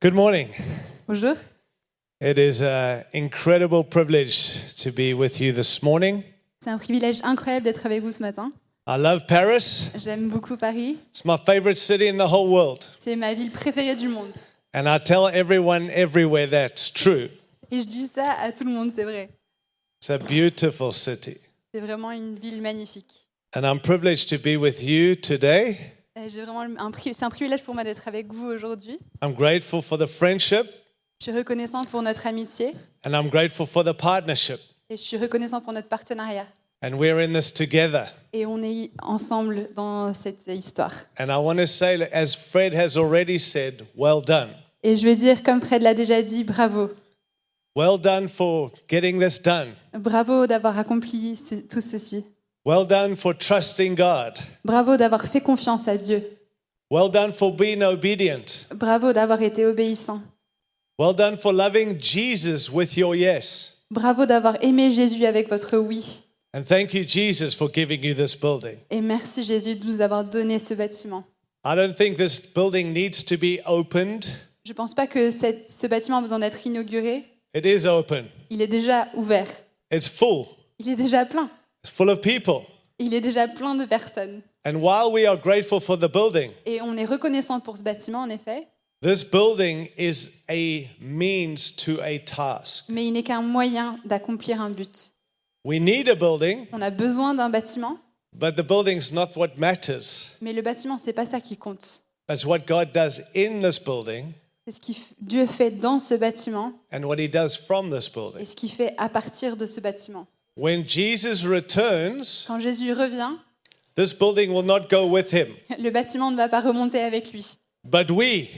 Good morning. Bonjour. It is an incredible privilege to be with you this morning. C'est un privilège incroyable d'être avec vous ce matin. I love Paris. J'aime beaucoup Paris. It's my favorite city in the whole world. C'est ma ville préférée du monde. And I tell everyone everywhere that's true. Et je dis ça à tout le monde, c'est vrai. It's a beautiful city. C'est vraiment une ville magnifique. And I'm privileged to be with you today. Et J'ai vraiment un pri- c'est un privilège pour moi d'être avec vous aujourd'hui. I'm grateful for the friendship Je suis reconnaissante pour notre amitié and I'm grateful for the partnership. et je suis reconnaissante pour notre partenariat. And we're in this together. Et on est ensemble dans cette histoire. And I want to say, that as Fred has already said, well done. Et je veux dire, comme Fred l'a déjà dit, bravo. Well done for getting this done. Bravo d'avoir accompli tout ceci. Well done for trusting God. Bravo d'avoir fait confiance à Dieu. Well done for being obedient. Bravo d'avoir été obéissant. Well done for loving Jesus with your yes. Bravo d'avoir aimé Jésus avec votre oui. And thank you, Jesus, for giving you this building. Et merci Jésus de nous avoir donné ce bâtiment. I don't think this building needs to be opened. Je ne pense pas que cette- ce bâtiment a besoin d'être inauguré. It is open, Il est déjà ouvert. it's full, Il est déjà plein. It's full of people. Il est déjà plein de personnes. And while we are grateful for the building, Et on est reconnaissant pour ce bâtiment, en effet. this building is a means to a task. Mais il n'est qu'un moyen d'accomplir un but. We need a building, On a besoin d'un bâtiment, but the building's not what matters. mais le bâtiment, c'est pas ça qui compte. It's what God does in this building C'est ce que Dieu fait dans ce bâtiment and what He does from this et building. ce qu'il fait à partir de ce bâtiment. When Jesus returns, Quand Jésus revient, this building will not go with Him, le bâtiment ne va pas remonter avec lui. but we,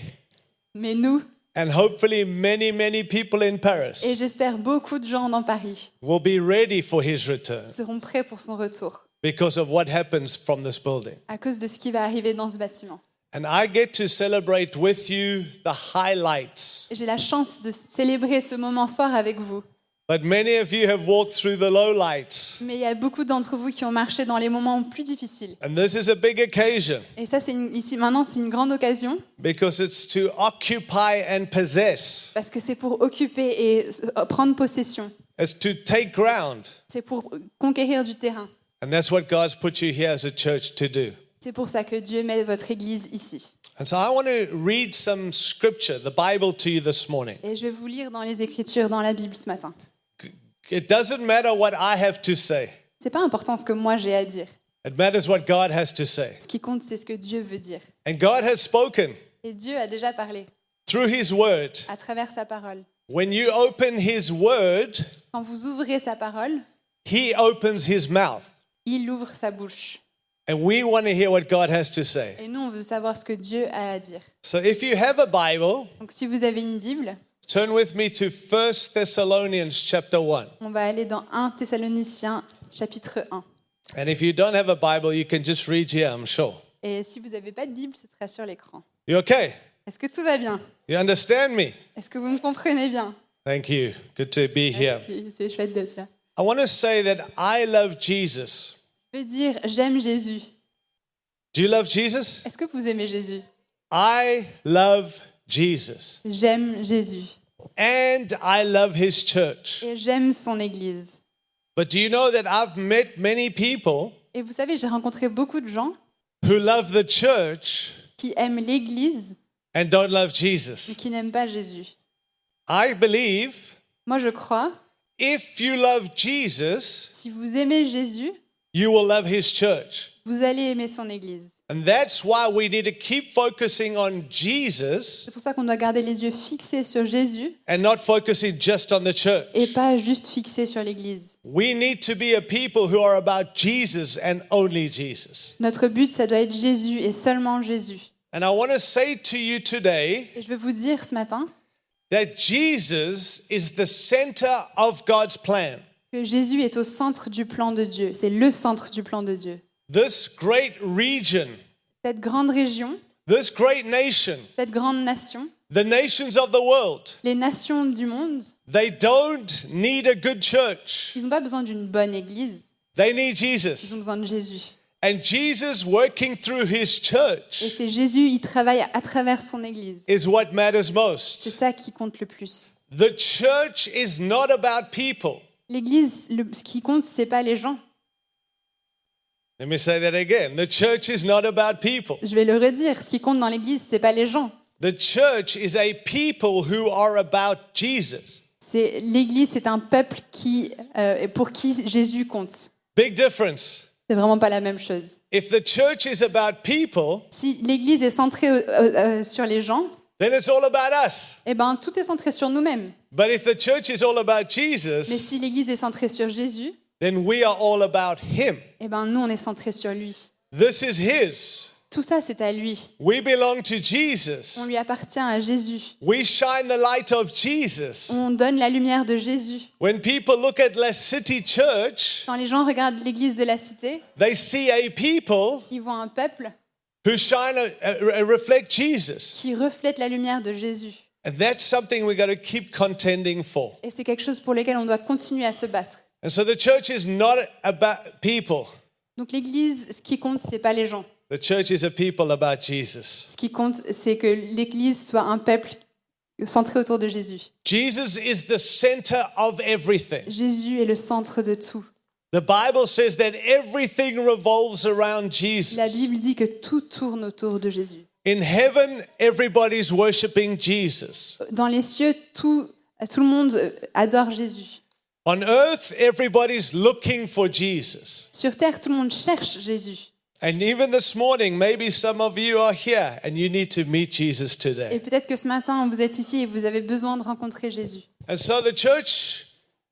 Mais nous, and hopefully many, many people in Paris, et j'espère beaucoup de gens dans Paris, will be ready for His return seront prêts pour son retour because of what happens from this building. à cause de ce qui va arriver dans ce bâtiment. And I get to celebrate with you the highlights. J'ai la chance de célébrer ce moment fort avec vous. But many of you have walked through the lowlights. Mais il y a beaucoup d'entre vous qui ont marché dans les moments plus difficiles. And this is a big occasion Et ça, c'est une- ici maintenant, c'est une grande occasion because it's to occupy and possess. parce que c'est pour occuper et euh, prendre possession. It's to take ground. C'est pour conquérir du terrain. And that's what God's put you here as a church to do. C'est pour ça que Dieu met votre Église ici. And so I want to read some scripture, the Bible, to you this morning. Et je vais vous lire dans les Écritures, dans la Bible ce matin. It doesn't matter what I have to say, C'est pas important ce que moi j'ai à dire. it matters what God has to say. Ce qui compte, c'est ce que Dieu veut dire. And God has spoken Et Dieu a déjà parlé through His word. à travers sa parole. When you open His word, Quand vous ouvrez sa parole, He opens His mouth. il ouvre sa bouche. And we want to hear what God has to say. Et nous, on veut savoir ce que Dieu a à dire. So if you have a Bible, Donc si vous avez une Bible, turn with me to 1 Thessalonians chapter 1. on va aller dans 1 Thessaloniciens chapitre 1. And if you don't have a Bible, you can just read here, I'm sure. Et si vous n'avez pas de Bible, ce sera sur l'écran. You okay? Est-ce que tout va bien? You understand me? Est-ce que vous me comprenez bien? Thank you. Good to be here. Merci, c'est chouette d'être là. I want to say that I love Jesus. Je veux dire, j'aime Jésus. Do you love Jesus? Est-ce que vous aimez Jésus? I love Jesus. J'aime Jésus. And I love his church. Et j'aime son Église. But do you know that I've met many people Et vous savez, j'ai rencontré beaucoup de gens who love the church qui aiment l'Église, and don't love Jesus? qui n'aiment pas Jésus. I believe Moi, je crois, if you love Jesus, si vous aimez Jésus, you will love his church. vous allez aimer son Église. And that's why we need to keep focusing on Jesus C'est pour ça qu'on doit garder les yeux fixés sur Jésus and not focusing just on the church. et pas juste fixés sur l'Église. We need to be a people who are about Jesus and only Jesus. Notre but, ça doit être Jésus et seulement Jésus. And I want to say to you today Et je veux vous dire ce matin that Jesus is the center of God's plan. que Jésus est au centre du plan de Dieu. C'est le centre du plan de Dieu. This great region, Cette grande région, this great nation, cette grande nation, the nations of the world, les nations du monde, they don't need a good church. ils n'ont pas besoin d'une bonne église, They need ils Jesus. ont besoin de Jésus. And Jesus working through his Et church c'est Jésus, il travaille à travers son Église. is what matters C'est most. ça qui compte le plus. The church is not about people. L'Église, le- ce qui compte, c'est pas les gens. Let me say that again. The church is not about people. Je vais le redire. Ce qui compte dans l'Église, c'est pas les gens. The church is a people who are about Jesus. C'est l'Église, c'est un peuple qui, euh, pour qui Jésus compte. Big difference. C'est vraiment pas la même chose. If the church is about people, Si l'Église est centrée euh, euh, sur les gens, then it's all about us. eh ben tout est centré sur nous-mêmes. But if the church is all about Mais Jesus, si l'Église est centrée sur Jésus, then we are all about him. eh ben nous on est centré sur lui. This is his. Tout ça c'est à lui. We belong to Jesus. On lui appartient à Jésus. We shine the light of Jesus. On donne la lumière de Jésus. When people look at La City Church, Quand les gens regardent l'Église de la cité, they see a people ils voient un peuple who shine a, a- reflect Jesus. qui reflète la lumière de Jésus. And that's something we got to keep contending for. Et c'est quelque chose pour lequel on doit continuer à se battre. And so the church is not about people. Donc l'Église, ce qui compte, c'est pas les gens. The church is a people about Jesus. Ce qui compte, c'est que l'Église soit un peuple centré autour de Jésus. Jesus is the center of everything. Jésus est le centre de tout. The Bible says that everything revolves around La Jesus. Bible dit que tout tourne autour de Jésus. In heaven, everybody's worshiping Jesus. Dans les cieux, tout, tout le monde adore Jésus. On earth, everybody's looking for Jesus. Sur terre, tout le monde cherche Jésus. And even this morning, maybe some of you are here and you need to meet Jesus Et today. peut-être que ce matin, vous êtes ici et vous avez besoin de rencontrer Jésus. And so the church,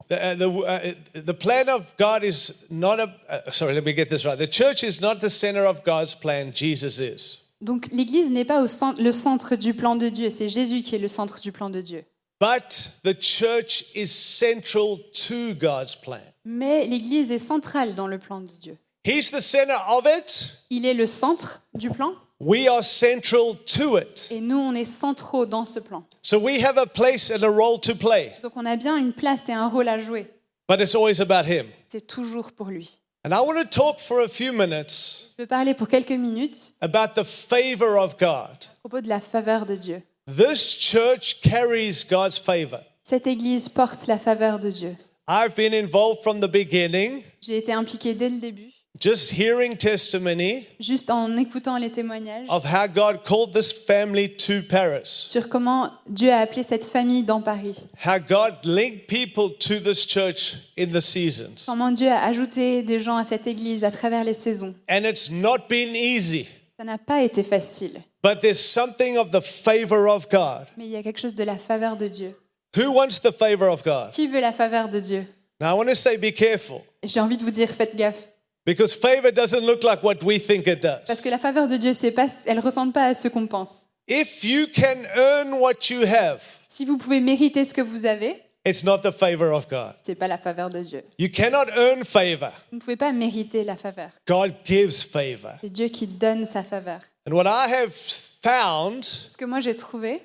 the, uh, the, uh, the plan of God is not a, uh, sorry, let me get this right. The church is not the center of God's plan, Jesus is. Donc l'Église n'est pas au centre, le centre du plan de Dieu, c'est Jésus qui est le centre du plan de Dieu. But the church is central to God's plan. Mais l'Église est centrale dans le plan de Dieu. He's the center of it. Il est le centre du plan We are central to it. et nous, on est centraux dans ce plan. So we have a place and a role to play, Donc on a bien une place et un rôle à jouer. but it's always about Him. C'est toujours pour lui. And I want to talk for a few minutes Je veux parler pour quelques minutes about the favor of God. à propos de la faveur de Dieu. This church carries God's favor. Cette Église porte la faveur de Dieu. I've been involved from the beginning, J'ai été impliquée dès le début, just hearing testimony juste en écoutant les témoignages of how God called this family to Paris, sur comment Dieu a appelé cette famille dans Paris. how God linked people to this church in the seasons. Comment Dieu a ajouté des gens à cette Église à travers les saisons. And it's not been easy, Ça n'a pas été facile, but there's something of the favor of God. mais il y a quelque chose de la faveur de Dieu. Who wants the favor of God? Qui veut la faveur de Dieu? Now, I want to say be careful J'ai envie de vous dire, faites gaffe. because favor doesn't look like what we think it Parce does. que la faveur de Dieu, c'est pas, elle ressemble pas à ce qu'on pense. If you can earn what you have, Si vous pouvez mériter ce que vous avez, it's not the favor of God. c'est pas la faveur de Dieu. You cannot earn favor. Vous ne pouvez pas mériter la faveur. God gives favor. C'est Dieu qui donne sa faveur. And what I have found, Ce que moi j'ai trouvé,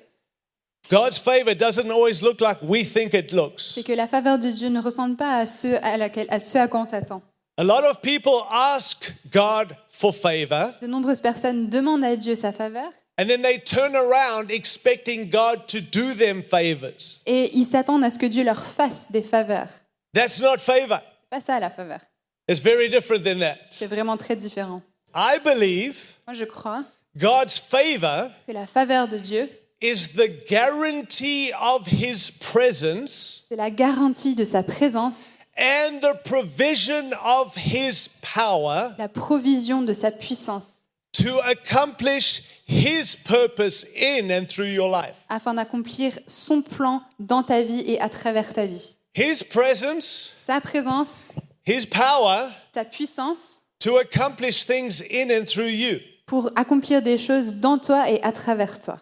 God's favor doesn't always look like we think it looks. c'est que la faveur de Dieu ne ressemble pas à ce à, laquelle- à ce à quoi on s'attend. A lot of people ask God for favor De nombreuses personnes demandent à Dieu sa faveur and then they turn around expecting God to do them favors. et ils s'attendent à ce que Dieu leur fasse des faveurs. That's not favor. C'est pas ça la faveur. It's very different than that. C'est vraiment très différent. I believe Moi je crois God's favor que la faveur de Dieu, is the guarantee of his presence c'est la garantie de sa présence, and the provision of his power la provision de sa puissance to accomplish his purpose in and through your life. afin d'accomplir son plan dans ta vie et à travers ta vie. His presence, Sa présence, his power sa puissance to accomplish things in and through you. Pour accomplir des choses dans toi et à travers toi.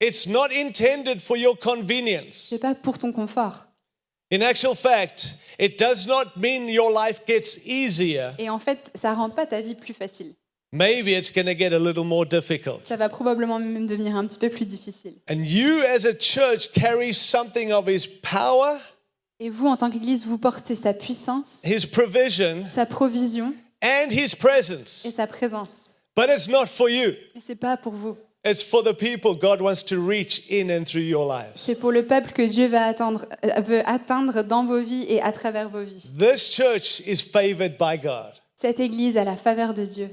It's not intended for your convenience. C'est pas pour ton confort. In actual fact, it does not mean your life gets easier. Et en fait, ça rend pas ta vie plus facile. Maybe it's going to get a little more difficult. Ça va probablement même devenir un petit peu plus difficile. And you, as a church, carry something of his power, Et vous, en tant qu'Église, vous portez sa puissance, his provision, sa provision and his presence. et sa présence. But it's not for you. Mais c'est pas pour vous. It's for the people God wants to reach in and through your lives. C'est pour le peuple que Dieu va attendre, euh, veut atteindre dans vos vies et à travers vos vies. This church is favored by God. Cette Église a la faveur de Dieu.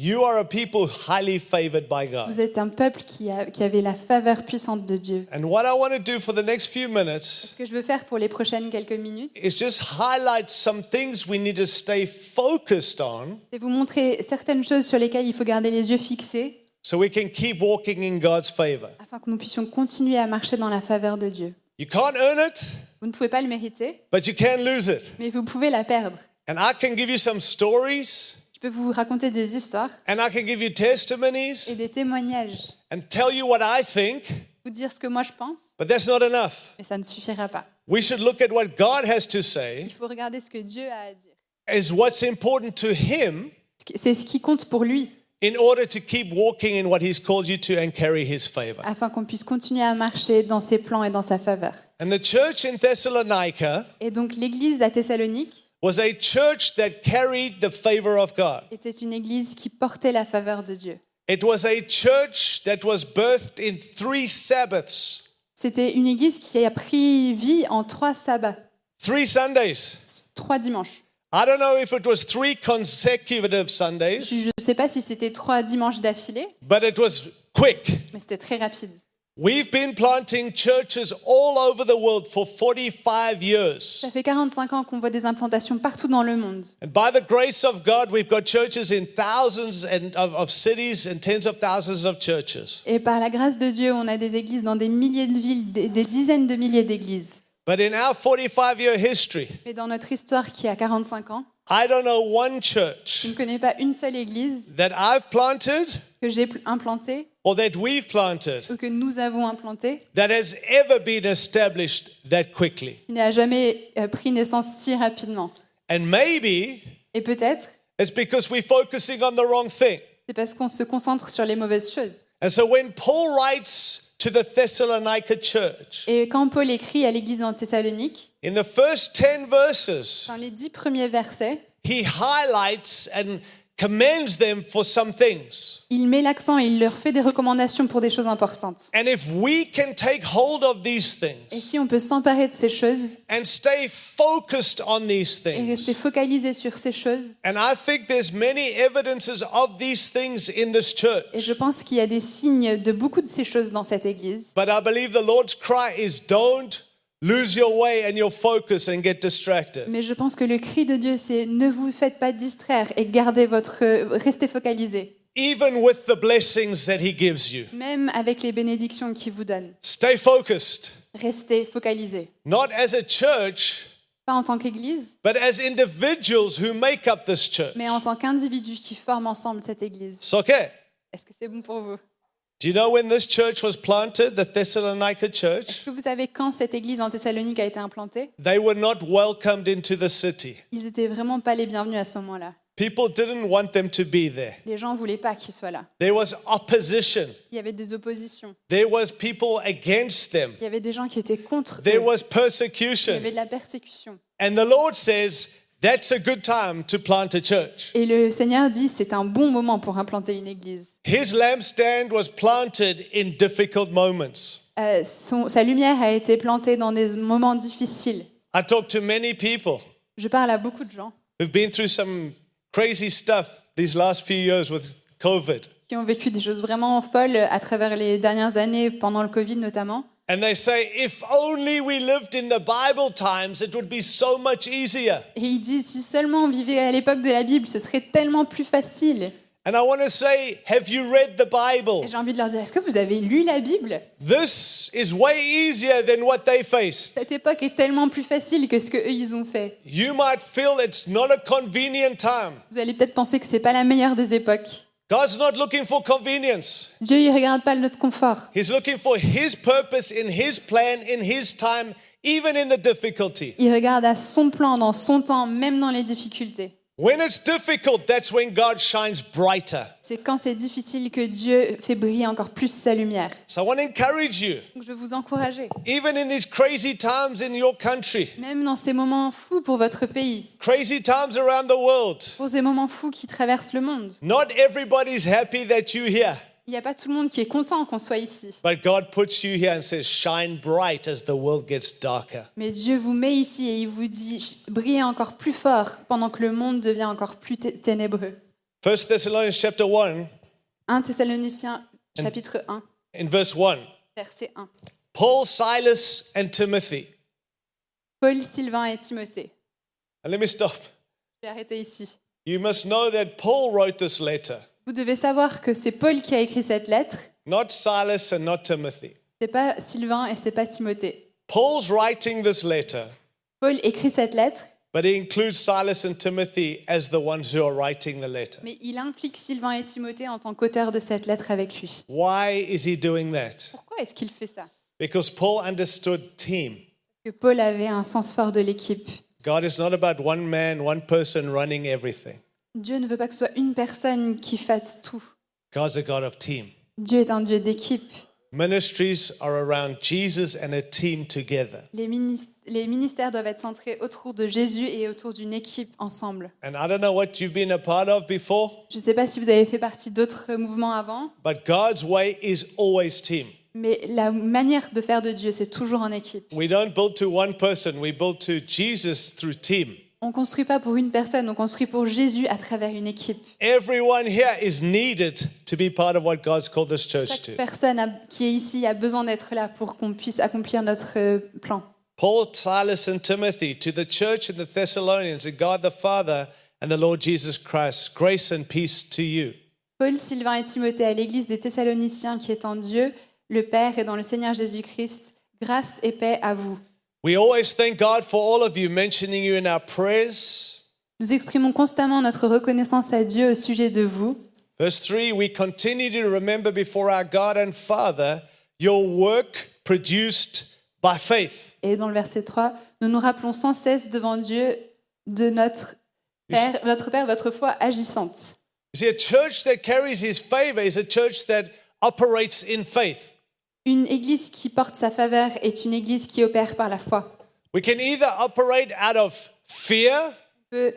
You are a people highly favored by God. Vous êtes un peuple qui, a- qui avait la faveur puissante de Dieu. And what I want to do for the next few minutes Ce que je veux faire pour les prochaines quelques minutes, is just highlight some things we need to stay focused on c'est vous montrer certaines choses sur lesquelles il faut garder les yeux fixés so we can keep walking in God's favor. afin que nous puissions continuer à marcher dans la faveur de Dieu. You can't earn it, Vous ne pouvez pas le mériter, but you can lose it. mais vous pouvez la perdre. And I can give you some stories Je peux vous raconter des histoires and I can give you et testimonies des témoignages, and tell you what I think, vous dire ce que moi je pense, but that's not enough. mais ça ne suffira pas. We should look at what God has to say Il faut regarder ce que Dieu a à dire. as what's important to Him C'est ce qui compte pour lui, in order to keep walking in what He's called you to and carry His favor. afin qu'on puisse continuer à marcher dans ses plans et dans sa faveur. And the church in Thessalonica Et donc l'église à Thessalonique was a church that carried the favor of God. était une église qui portait la faveur de Dieu. It was a church that was birthed in three Sabbaths, C'était une église qui a pris vie en trois sabbats, three Sundays. trois dimanches. I don't know if it was three consecutive Sundays, Je ne sais pas si c'était trois dimanches d'affilée, but it was quick. mais c'était très rapide. We've been planting churches all over the world for 45 years. Ça fait 45 ans qu'on voit des implantations partout dans le monde. And by the grace of God, we've got churches in thousands and of, of cities and tens of thousands of churches. Et par la grâce de Dieu, on a des églises dans des milliers de villes, des, des dizaines de milliers d'églises. But in our 45 year history, Mais dans notre histoire qui a 45 ans, I don't know one je church ne connais pas une seule église that I've planted que j'ai pl- implantée or that we've planted ou que nous avons implantée that has ever been established that quickly. qui n'a jamais euh, pris naissance si rapidement. And maybe Et peut-être, it's because we're focusing on the wrong thing. c'est parce qu'on se concentre sur les mauvaises choses. And so when Paul writes to the Thessalonica church, Et quand Paul écrit à l'église en Thessalonique, in the first 10 verses, dans les dix premiers versets, he highlights and commends them for some things. il met l'accent et il leur fait des recommandations pour des choses importantes. And if we can take hold of these Et things si on peut s'emparer de ces choses and stay focused on these et rester focalisé sur ces choses, and I think there's many evidences of these things in this et church. je pense qu'il y a des signes de beaucoup de ces choses dans cette église, But I believe the Lord's cry is don't lose your way and your focus and get distracted. mais je pense que le cri de Dieu, c'est ne vous faites pas distraire et gardez votre, restez focalisé, Even with the blessings that He gives you, même avec les bénédictions qu'il vous donne. stay focused, Restez focalisé. not as a church, Pas en tant qu'église, but as individuals who make up this church. mais en tant qu'individus qui forment ensemble cette église. Okay. Est-ce que c'est bon pour vous? Do you know when this church was planted, the Thessalonica church? Est-ce que vous savez quand cette église en Thessalonique a été implantée? They were not welcomed into the city. Ils étaient vraiment pas les bienvenus à ce moment-là. People didn't want them to be there. Les gens voulaient pas qu'ils soient là. There was opposition. Il y avait des oppositions. There was people against them. Il y avait des gens qui étaient contre There eux. was Il y persecution. avait de la persécution. And the Lord says, that's a good time to plant a church. Et le Seigneur dit c'est un bon moment pour implanter une église. His lampstand was planted in difficult moments. Euh, son- sa lumière a été plantée dans des moments difficiles. I talk to many people Je parle à beaucoup de gens who've been through some crazy stuff these last few years with COVID. qui ont vécu des choses vraiment folles à travers les dernières années, pendant le Covid notamment. And they say, if only we lived in the Bible times, it would be so much easier. Et il dit si seulement on vivait à l'époque de la Bible, ce serait tellement plus facile. And I want to say, have you read the Bible? Et j'ai envie de leur dire est-ce que vous avez lu la Bible? This is way easier than what they faced. Cette époque est tellement plus facile que ce que eux ils ont fait. You might feel it's not a convenient time. Vous allez peut-être penser que c'est pas la meilleure des époques. God's not looking for convenience. Dieu il regarde pas notre confort. He's looking for His purpose in His plan, in His time, even in the difficulty. Il regarde à son plan, dans son temps, même dans les difficultés. When it's difficult, that's when God shines brighter. C'est quand c'est difficile que Dieu fait briller encore plus sa lumière. So I want to encourage you, Donc je veux vous encourager, even in these crazy times in your country, même dans ces moments fous pour votre pays, crazy times around the world, pour ces moments fous qui traversent le monde. not everybody's happy that you're here. Il n'y a pas tout le monde qui est content qu'on soit ici. But God puts you here and says, shine bright as the world gets darker. Mais Dieu vous met ici et il vous dit brillez encore plus fort pendant que le monde devient encore plus té- ténébreux. 1 Thessalonians chapter 1, 1 Thessaloniciens chapitre 1 in verse 1. verset 1. Paul, Silas, and Timothy. Paul, Sylvain et Timothée. And let me stop. Je vais arrêter ici. You must know that Paul wrote this letter, Vous devez savoir que c'est Paul qui a écrit cette lettre. not Silas and not Timothy. C'est pas Sylvain et c'est pas Timothée. Paul's writing this letter, Paul écrit cette lettre, but he includes Silas and Timothy as the ones who are writing the letter. mais il implique Sylvain et Timothée en tant qu'auteur de cette lettre avec lui. Why is he doing that? Pourquoi est-ce qu'il fait ça? Because Paul understood team. Parce que Paul avait un sens fort de l'équipe. God is not about one man, one person running everything. Dieu ne veut pas que ce soit une personne qui fasse tout. God's a God of team. Dieu est un Dieu d'équipe. Ministries are around Jesus and a team together. Les, minis- les ministères doivent être centrés autour de Jésus et autour d'une équipe ensemble. And I don't know what you've been a part of before, Je ne sais pas si vous avez fait partie d'autres mouvements avant, but God's way is always team. mais la manière de faire de Dieu, c'est toujours en équipe. We don't build to one person, we build to Jesus through team. On construit pas pour une personne, on construit pour Jésus à travers une équipe. Everyone here is needed to be part of what God's called this church Chaque to. personne a- qui est ici a besoin d'être là pour qu'on puisse accomplir notre euh, plan. Paul, Silas, and Timothy to the church in the Thessalonians, and God the Father and the Lord Jesus Christ, grace and peace to you. Paul, Sylvain et Timothée à l'église des Thessaloniciens qui est en Dieu, le Père et dans le Seigneur Jésus-Christ, grâce et paix à vous. We always thank God for all of you, mentioning you in our prayers. Nous exprimons constamment notre reconnaissance à Dieu au sujet de vous. Verse 3 We continue to remember before our God and Father your work produced by faith. Et dans le verset 3, nous nous rappelons sans cesse devant Dieu de notre Père, notre Père, votre foi agissante. You see, a church that carries his favor is a church that operates in faith. Une église qui porte sa faveur est une église qui opère par la foi. We can either operate out of fear, On peut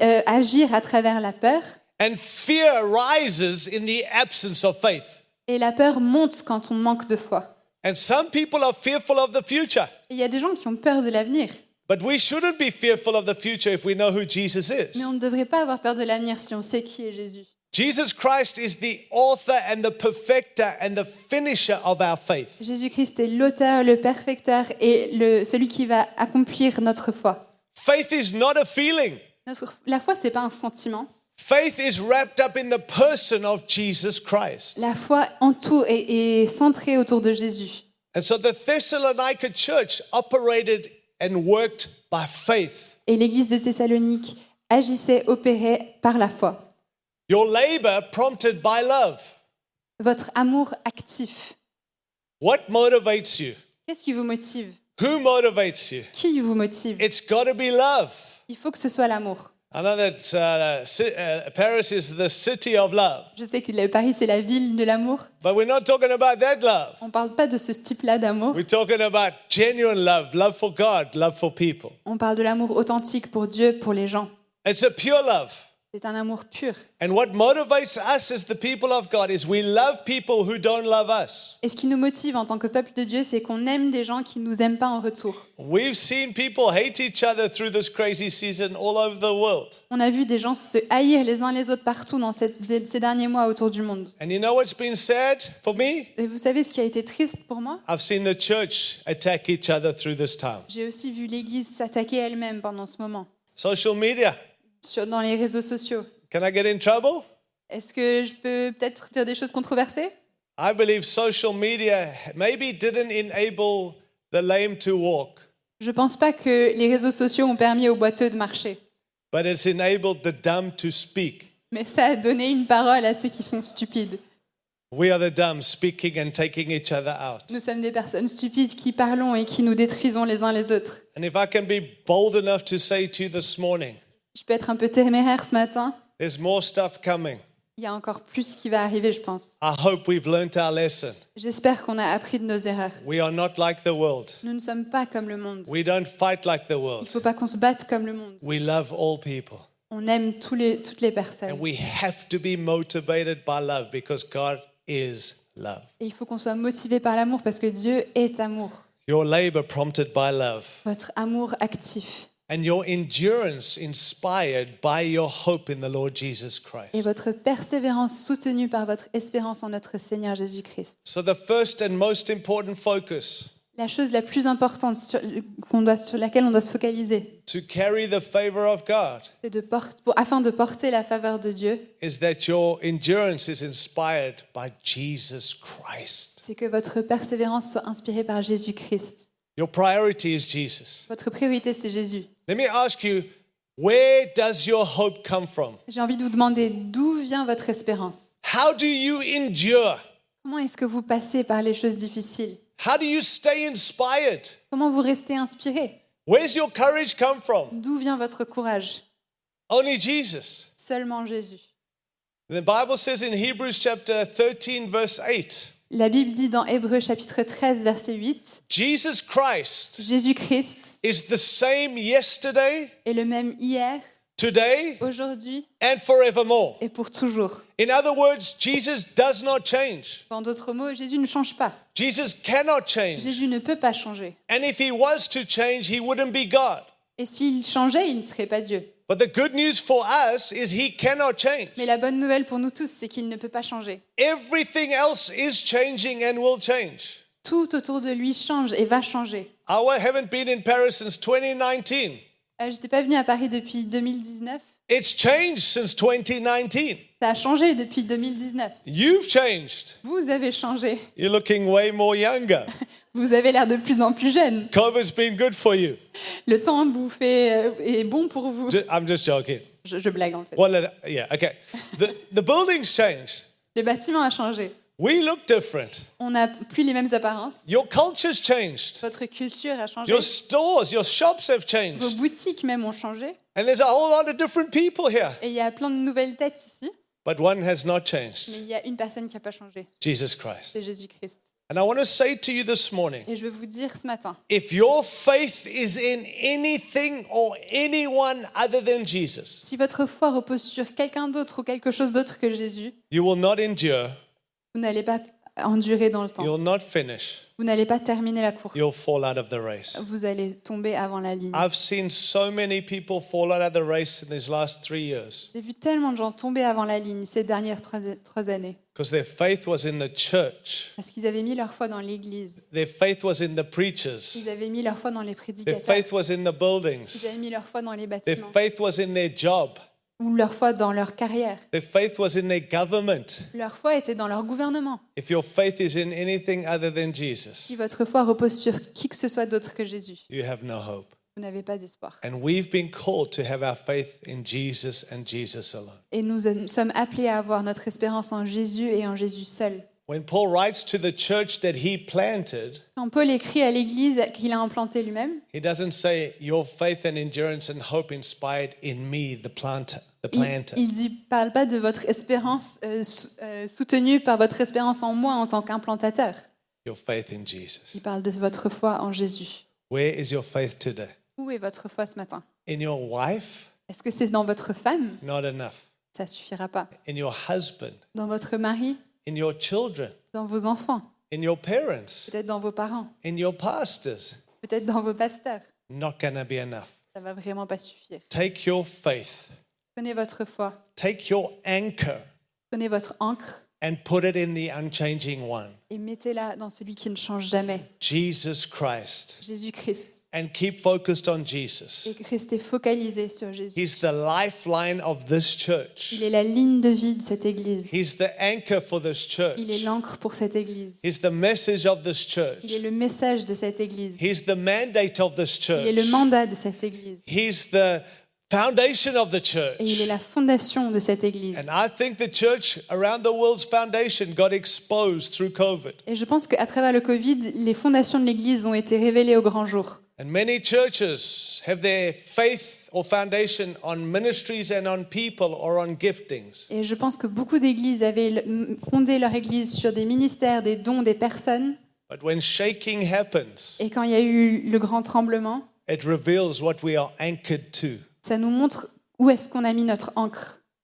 euh, agir à travers la peur, and fear rises in the absence of faith. et la peur monte quand on manque de foi. And some people are fearful of the future. Et il y a des gens qui ont peur de l'avenir, But we shouldn't be fearful of the future if we know who Jesus mais is. on ne devrait pas avoir peur de l'avenir si on sait qui est Jésus. Jesus Christ is the author and the perfecter and the finisher of our faith. Jésus-Christ est l'auteur, le perfecteur et le, celui qui va accomplir notre foi. Faith is not a feeling. Notre- la foi, c'est pas un sentiment. Faith is wrapped up in the person of Jesus Christ. La foi en tout est, est centrée autour de Jésus. And so the Thessalonica church operated and worked by faith. Et l'église de Thessalonique agissait, opérait par la foi. Your labor prompted by love. Votre amour actif. What motivates you? Qu'est-ce qui vous motive? Who motivates you? Qui vous motive? It's got to be love. Il faut que ce soit l'amour. I know that uh, uh, Paris is the city of love, Je sais que Paris, c'est la ville de l'amour. but we're not talking about that love. On ne parle pas de ce type-là d'amour. We're talking about genuine love, love for God, love for people. On parle de l'amour authentique pour Dieu, pour les gens. It's a pure love. C'est un amour pur. And what motivates us as the people of God is we love people who don't love us. Et ce qui nous motive en tant que peuple de Dieu, c'est qu'on aime des gens qui ne nous aiment pas en retour. We've seen people hate each other through this crazy season all over the world. On a vu des gens se haïr les uns les autres partout dans cette- ces derniers mois autour du monde. And you know what's been sad for me? Et vous savez ce qui a été triste pour moi? I've seen the church attack each other through this time. J'ai aussi vu l'Église s'attaquer elle-même pendant ce moment, Social media. Sur, dans les réseaux sociaux. Can I get in trouble? Est-ce que je peux peut-être dire des choses controversées? I believe social media maybe didn't enable the lame to walk, Je pense pas que les réseaux sociaux ont permis aux boiteux de marcher, but it's enabled the dumb to speak. mais ça a donné une parole à ceux qui sont stupides. We are the dumb speaking and taking each other out. Nous sommes des personnes stupides qui parlons et qui nous détruisons les uns les autres. And if I can be bold enough to say to you this morning, Je peux être un peu téméraire ce matin, There's more stuff coming. il y a encore plus qui va arriver, je pense. I hope we've learnt our lesson. J'espère qu'on a appris de nos erreurs. We are not like the world. Nous ne sommes pas comme le monde. We don't fight like the Il ne faut pas qu'on se batte comme le monde. We love all people. On aime tous les, toutes les personnes. And we have to be motivated by love because God is love. Et il faut qu'on soit motivé par l'amour parce que Dieu est amour. Your labor prompted by love. Votre amour actif And your endurance inspired by your hope in the Lord Jesus et votre persévérance soutenue par votre espérance en notre Seigneur Jésus-Christ. So, the first and most important focus La chose la plus importante sur, qu'on doit- sur laquelle on doit se focaliser, to carry the favor of God c'est de porte- pour- afin de porter la faveur de Dieu, is that your endurance is inspired by Jesus Christ. c'est que votre persévérance soit inspirée par Jésus-Christ. Your priority is Jesus. Votre priorité, c'est Jésus. Let me ask you, where does your hope come from? J'ai envie de vous demander d'où vient votre espérance? How do you endure? Comment est-ce que vous passez par les choses difficiles? How do you stay inspired? Comment vous restez inspiré? Where's your courage come from? D'où vient votre courage? Only Jesus. Seulement Jésus. The Bible says in Hebrews chapter 13, verse 8, La Bible dit dans Hébreux chapitre 13 verset 8, Jesus Christ Jésus-Christ is the same yesterday, est le même hier, today, aujourd'hui and forevermore. et pour toujours. In other words, Jesus does not change. En d'autres mots, Jésus ne change pas. Jesus cannot change. Jésus ne peut pas changer. And if he was to change, he wouldn't be God. Et s'il changeait, il ne serait pas Dieu. But the good news for us is he cannot change. Mais la bonne nouvelle pour nous tous, c'est qu'il ne peut pas changer. Everything else is changing and will change. Tout autour de lui change et va changer. I haven't been in Paris since 2019. Euh, Je n'étais pas venue à Paris depuis 2019. It's changed since 2019. Ça a changé depuis 2019. You've changed. Vous avez changé. You're looking way more younger. Vous avez l'air de plus en plus jeune. COVID's been good for you. Le temps vous fait, euh, est bon pour vous. Ju- I'm just joking. Je, je blague en fait. Well, yeah, okay. The, the building's changed. Le bâtiment a changé. We look different. On n'a plus les mêmes apparences. Your culture's changed. Votre culture a changé. Your stores, your shops have Vos changed. boutiques même ont changé. And there's a whole lot of different people here. Et il y a plein de nouvelles têtes ici. But one has not Mais changed il y a une personne qui n'a pas changé. Jesus Christ. C'est Jésus-Christ. And I want to say to you this morning Et je veux vous dire ce matin, if your faith is in anything or anyone other than Jesus, si votre foi repose sur quelqu'un d'autre ou quelque chose d'autre que Jésus, you will not endure, vous n'allez pas endurer dans le temps. you'll not finish, Vous n'allez pas terminer la course. you'll fall out of the race. Vous allez tomber avant la ligne. I've seen so many people fall out of the race in these last three years J'ai vu tellement de gens tomber avant la ligne ces dernières trois, trois années because their faith was in the church, parce qu'ils avaient mis leur foi dans l'Église. their faith was in the preachers, Ils avaient mis leur foi dans les their prédicateurs. faith was in the Ils buildings, avaient mis leur foi dans les their bâtiments faith was in their job, ou leur foi dans leur carrière. their faith was in their government. Leur foi était dans leur gouvernement. If your faith is in anything other than Jesus, Si votre foi repose sur qui que ce soit d'autre que Jésus, you have no hope. vous n'avez pas d'espoir. And we've been called to have our faith in Jesus and Jesus alone. Et nous nous sommes appelés à avoir notre espérance en Jésus et en Jésus seul. When Paul writes to the church that he planted, Quand Paul écrit à l'Église qu'il a implanté lui-même, he doesn't say, Your faith and endurance and hope inspired in me, the planter. The il, planter. il dit, parle pas de votre espérance euh, euh, soutenue par votre espérance en moi en tant qu'implantateur. Your faith in Jesus. Il parle de votre foi en Jésus. Where is your faith today? Où est votre foi ce matin? In your wife? Est-ce que c'est dans votre femme? Not enough. Ça suffira pas. In your husband? Dans votre mari? In your children? Dans vos enfants In your parents? Peut-être dans vos parents In your pastors? Peut-être dans vos pasteurs Not going to be enough. Ça va vraiment pas suffire. Take your faith, Prenez votre foi, take your anchor, prenez votre encre and put it in the unchanging one, et mettez-la dans celui qui ne change jamais, Jesus Christ. And keep focused on Jesus. Et focalisé sur Jésus. He's the lifeline of this church. Il est la ligne de vie de cette église. He's the anchor for this church. Il est l'encre pour cette église. He's the message of this church. Il est le message de cette église. He's the mandate of this Il est church. le mandat de cette église. He's the foundation of the Et il est church. la fondation de cette église. And I think the church around the world's foundation got exposed through COVID. Et je pense qu'à travers le Covid, les fondations de l'église ont été révélées au grand jour. And many churches have their faith or foundation on ministries and on people or on giftings. Et je pense que beaucoup d'églises avaient fondé leur église sur des ministères, des dons, des personnes. But when shaking happens, Et quand il y a eu le grand tremblement, it reveals what we are anchored to. ça nous montre où est-ce qu'on a mis notre.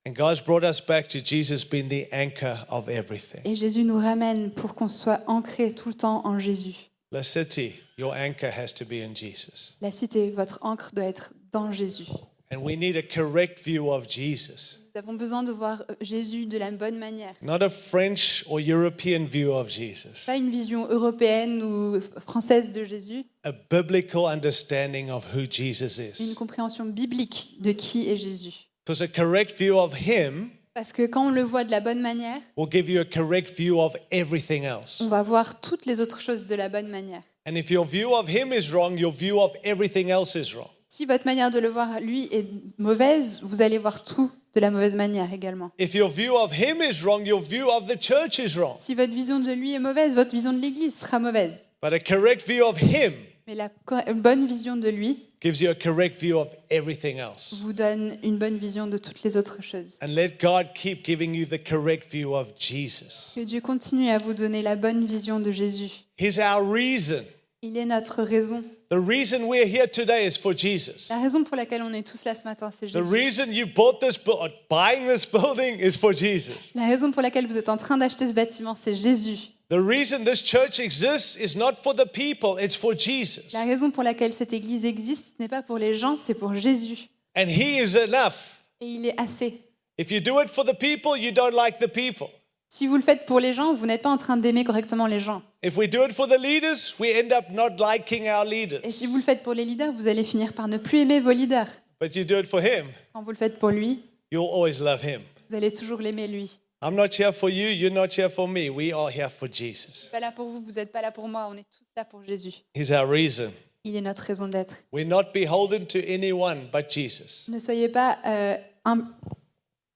And God's brought us back to Jesus being the anchor of everything. Et Jésus nous ramène pour qu'on soit ancré tout le temps en Jésus. La City, your anchor has to be in Jesus. La cité, votre encre doit être dans Jésus. And we need a correct view of Jesus, Nous avons besoin de voir euh, Jésus de la bonne manière. not a French or European view of Jesus, Pas une vision européenne ou française de Jésus, a biblical understanding of who Jesus une is. compréhension biblique de qui est Jésus. Because a correct view of Him Parce que quand on le voit de la bonne manière, will give you a correct view of everything else. on va voir toutes les autres choses de la bonne manière. And if your view of Him is wrong, your view of everything else is wrong. Si votre manière de le voir, lui, est mauvaise, vous allez voir tout de la mauvaise manière également. If your view of Him is wrong, your view of the church is wrong. Si votre vision de lui est mauvaise, votre vision de l'Église sera mauvaise. But a correct view of Him Mais la bonne vision de lui gives you a correct view of everything else. vous donne une bonne vision de toutes les autres choses. And let God keep giving you the correct view of Jesus. Que Dieu continue à vous donner la bonne vision de Jésus. He's our reason. Il est notre raison. The reason we're here today is for Jesus. La raison pour laquelle on est tous là ce matin, c'est The Jésus. reason you bought this bu- or buying this building is for Jesus. La raison pour laquelle vous êtes en train d'acheter ce bâtiment, c'est Jésus. The reason this church exists is not for the people, it's for Jesus. La raison pour laquelle cette Église existe n'est pas pour les gens, c'est pour Jésus. And He is enough. Et il est assez. If you do it for the people, you don't like the people. Si vous le faites pour les gens, vous n'êtes pas en train d'aimer correctement les gens. If we do it for the leaders, we end up not liking our Et leaders. si vous le faites pour les leaders, vous allez finir par ne plus aimer vos leaders. But you do it for Him, Quand vous le faites pour lui, you'll always love Him. vous allez toujours l'aimer lui. I'm not here for you, you're not here for me. We are here for Je Jesus. suis pas là pour vous, vous n'êtes pas là pour moi, on est tous là pour Jésus. He's our reason. Il est notre raison d'être. We're not beholden to anyone but Jesus. Ne soyez pas euh, un-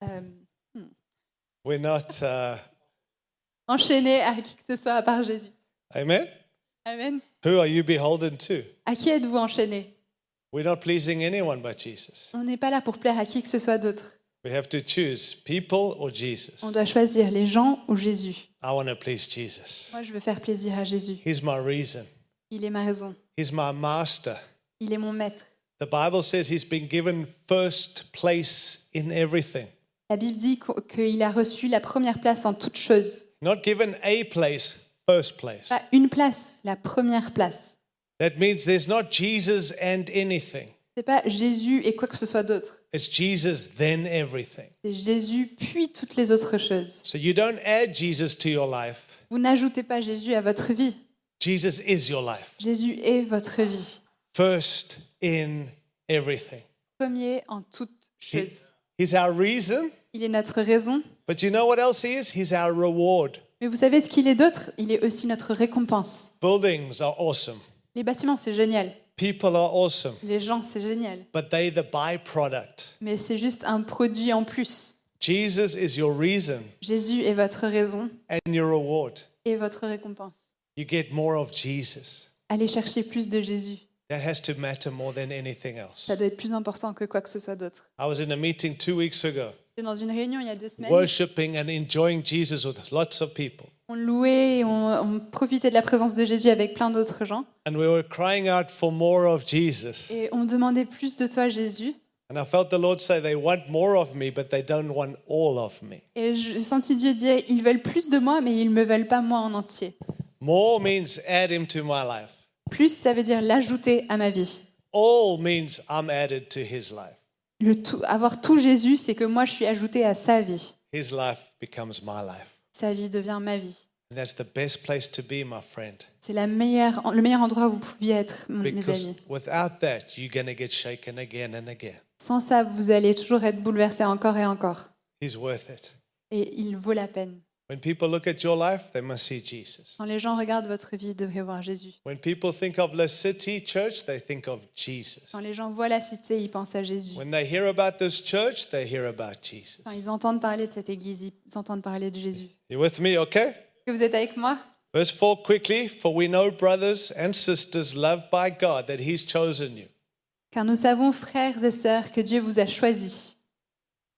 euh, We're not, uh, enchaînés à qui que ce soit à part Jésus. amen? Amen. Who are you beholden to? À qui êtes-vous enchaînés? We're not pleasing anyone but Jesus. On n'est pas là pour plaire à qui que ce soit d'autre. We have to choose people or Jesus. On doit choisir les gens ou Jésus. I want to please Jesus. Moi, je veux faire plaisir à Jésus. He's my reason, Il est ma raison. He's my master. Il est mon maître. The Bible says he's been given first place in everything. La Bible dit qu'il a reçu la première place en toutes choses. Not given a place, first place. Pas une place, la première place. That means there's not Jesus and anything. C'est pas Jésus et quoi que ce soit d'autre. It's Jesus, then everything. C'est Jésus puis toutes les autres choses. So you don't add Jesus to your life. Vous n'ajoutez pas Jésus à votre vie. Jesus is your life. Jésus est votre vie. First in everything. Premier en toutes He- choses. he's our reason, Il est notre raison. but you know what else he is? He's our reward. Mais vous savez ce qu'il est d'autre? Il est aussi notre récompense. Buildings are awesome. Les bâtiments, c'est génial. People are awesome. Les gens, c'est génial. But they the byproduct. Mais c'est juste un produit en plus. Jesus is your reason Jésus est votre raison and your reward. et votre récompense. You get more of Jesus. Allez chercher plus de Jésus. That has to matter more than anything else. Ça doit être plus important que quoi que ce soit d'autre. I was in a meeting two weeks ago, dans une réunion il y a deux semaines. worshiping and enjoying Jesus with lots of people. On louait, et on, on profitait de la présence de Jésus avec plein d'autres gens. And we were crying out for more of Jesus. Et on demandait plus de toi, Jésus. And I felt the Lord say, They want more of me, but they don't want all of me. Et j'ai senti Dieu dire, ils veulent plus de moi, mais ils ne me veulent pas moi en entier. More means add him to my life, Plus, ça veut dire l'ajouter à ma vie. all means I'm added to his life. Le tout, avoir tout Jésus, c'est que moi, je suis ajouté à sa vie. His life becomes my life. Sa vie devient ma vie. And that's the best place to be, my friend. C'est la meilleure, le meilleur endroit où vous pouviez être, mon- mes amis. without that, you're going to get shaken again and again. Sans ça, vous allez toujours être bouleversé encore et encore. He's worth it. Et il vaut la peine. When people look at your life, they must see Jesus. Quand les gens regardent votre vie, ils devraient voir Jésus. When people think of La City Church, they think of Jesus. Quand les gens voient la cité, ils pensent à Jésus. When they hear about this church, they hear about Jesus. Quand ils entendent parler de cette église, ils entendent parler de Jésus. You with me, okay? Est-ce que vous êtes avec moi? Verse 4 quickly For we know, brothers and sisters, loved by God, that He's chosen you. Car nous savons, frères et sœurs, que Dieu vous a choisis.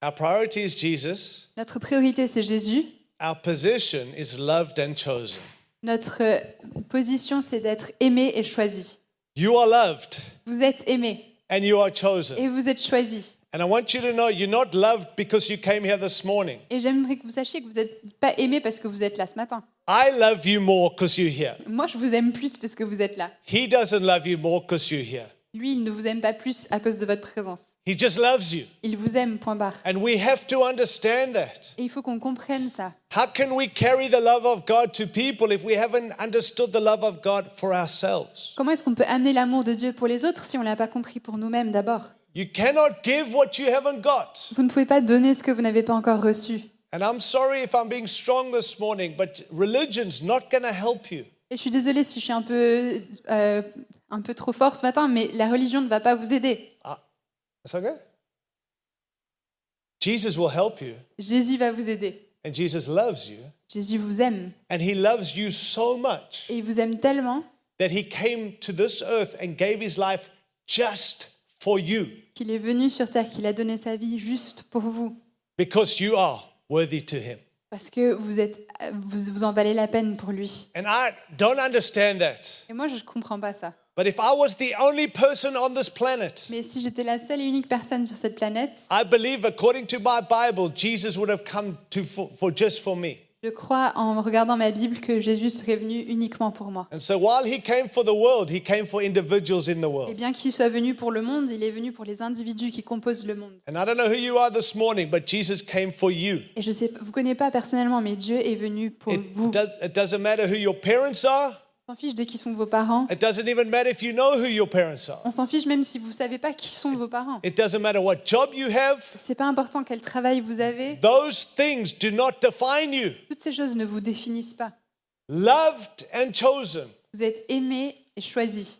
Our priority is Jesus. Notre priorité, c'est Jésus. Our position is loved and chosen. Notre euh, position, c'est d'être aimé et choisi. You are loved Vous êtes aimé and you are chosen. et vous êtes choisi. And I want you to know you're not loved because you came here this morning. Et j'aimerais que vous sachiez que vous n'êtes pas aimé parce que vous êtes là ce matin. I love you more because you're here. Moi, je vous aime plus parce que vous êtes là. He doesn't love you more because you're here. Lui, il ne vous aime pas plus à cause de votre présence. He just loves you. Il vous aime, point barre. And we have to understand that. Et il faut qu'on comprenne ça. How can we carry the love of God to people if we haven't understood the love of God for ourselves? Comment est-ce qu'on peut amener l'amour de Dieu pour les autres si on ne l'a pas compris pour nous-mêmes d'abord? You cannot give what you haven't got. Vous ne pouvez pas donner ce que vous n'avez pas encore reçu. And I'm sorry if I'm being strong this morning, but religion's not going to help you. Et je suis désolée si je suis un peu, euh, un peu trop fort ce matin, mais la religion ne va pas vous aider. That's okay. Jesus will help you, Jésus va vous aider. and Jesus loves you, Jésus vous aime. and He loves you so much Et il vous aime tellement that He came to this earth and gave His life just for you qu'il est venu sur terre, qu'il a donné sa vie juste pour vous. because you are worthy to Him. Parce que vous, êtes, vous, vous en valez la peine pour lui. And I don't understand that. Et moi, je ne comprends pas ça. But if I was the only person on this planet, Mais si j'étais la seule et unique personne sur cette planète, I believe, according to my Bible, Jesus would have come to for, for just for me. je crois en regardant ma Bible que Jésus serait venu uniquement pour moi. And so while he came for the world, he came for individuals in the Et world. bien qu'il soit venu pour le monde, il est venu pour les individus qui composent le monde. And I don't know who you are this morning, but Jesus came for you. Et je sais, vous connaissez pas personnellement, mais Dieu est venu pour It, vous. does, it doesn't matter who your parents are. On s'en fiche de qui sont vos parents. It doesn't even matter if you know who your parents are. On s'en fiche même si vous savez pas qui sont vos parents. It doesn't matter what job you have. C'est pas important quel travail vous avez. Those things do not define you. Toutes ces choses ne vous définissent pas. Loved and chosen. Vous êtes aimé et choisi.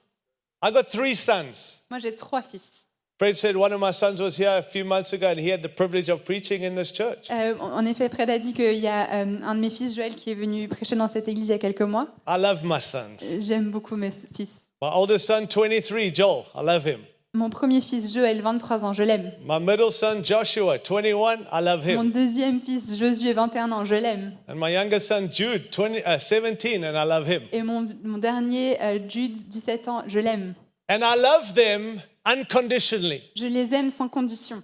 I got three sons. Moi, j'ai trois fils. Fred said one of my sons was here a few months ago and he had the privilege of preaching in this church. Euh, en effet, Fred a dit qu'il y a euh, un de mes fils, Joël, qui est venu prêcher dans cette église il y a quelques mois. I love my sons. Euh, J'aime beaucoup mes fils. My oldest son, 23, Joel, I love him. Mon premier fils, Joël, 23 ans, je l'aime. My middle son, Joshua, 21, I love Mon him. deuxième fils, Josué, 21 ans, je l'aime. And my youngest son, Jude, 20, uh, 17, and I love him. Et mon, mon dernier, euh, Jude, 17 ans, je l'aime. And I love them unconditionally Je les aime sans condition,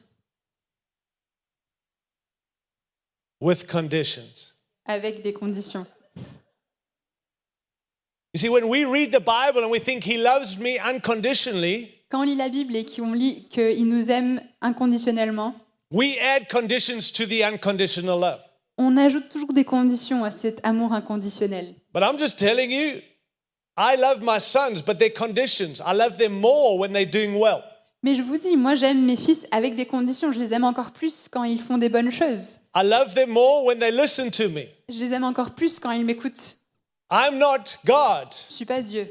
with conditions. avec des conditions. You see, when we read the Bible and we think he loves me unconditionally, Quand on lit la Bible et qu'on lit qu'il nous aime inconditionnellement, we add conditions to the unconditional love. on ajoute toujours des conditions à cet amour inconditionnel. But I'm just telling you, I love my sons, but they're conditions. I love them more when they're doing well. Mais je vous dis, moi j'aime mes fils avec des conditions. Je les aime encore plus quand ils font des bonnes choses. I love them more when they listen to me. Je les aime encore plus quand ils m'écoutent. I'm not God. Je suis pas Dieu.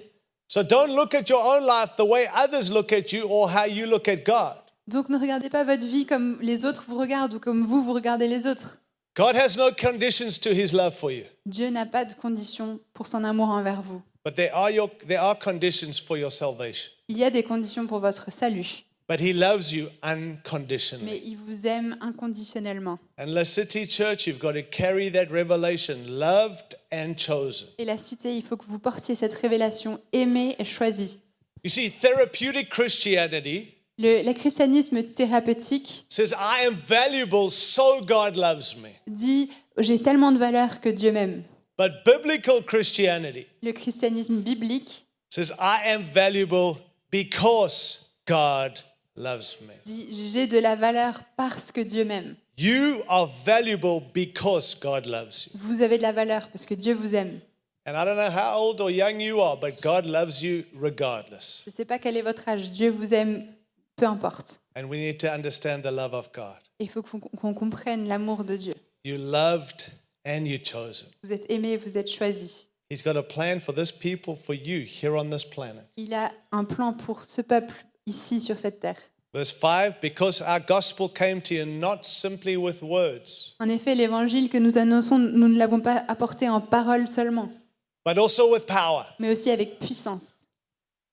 So don't look at your own life the way others look at you or how you look at God. Donc ne regardez pas votre vie comme les autres vous regardent ou comme vous, vous regardez les autres. God has no conditions to his love for you, Dieu n'a pas de conditions pour son amour envers vous. But there are, your, there are conditions for your salvation. Il y a des conditions pour votre salut, But he loves you unconditionally. mais il vous aime inconditionnellement. And La City Church, you've got to carry that revelation loved and chosen. Et la cité, il faut que vous portiez cette révélation aimée et choisie. You see, therapeutic Christianity Le, le christianisme thérapeutique says, I am valuable, so God loves me. dit j'ai tellement de valeur que Dieu m'aime. But biblical Christianity Le christianisme biblique says, I am valuable because God loves me. dit j'ai de la valeur parce que Dieu m'aime. You are valuable because God loves you. Vous avez de la valeur parce que Dieu vous aime. And I don't know how old or young you are, but God loves you regardless. Je ne sais pas quel est votre âge, Dieu vous aime, peu importe. And we need to understand the love of God. Il faut qu'on qu'on comprenne l'amour de Dieu. You loved and you chosen. Vous êtes aimé, vous êtes choisi. He's got a plan for this people, for you here on this planet. Il a un plan pour ce peuple ici sur cette terre. Verse 5 Because our gospel came to you not simply with words, En effet, l'évangile que nous annonçons, nous ne l'avons pas apporté en parole seulement, but also with power, mais aussi avec puissance,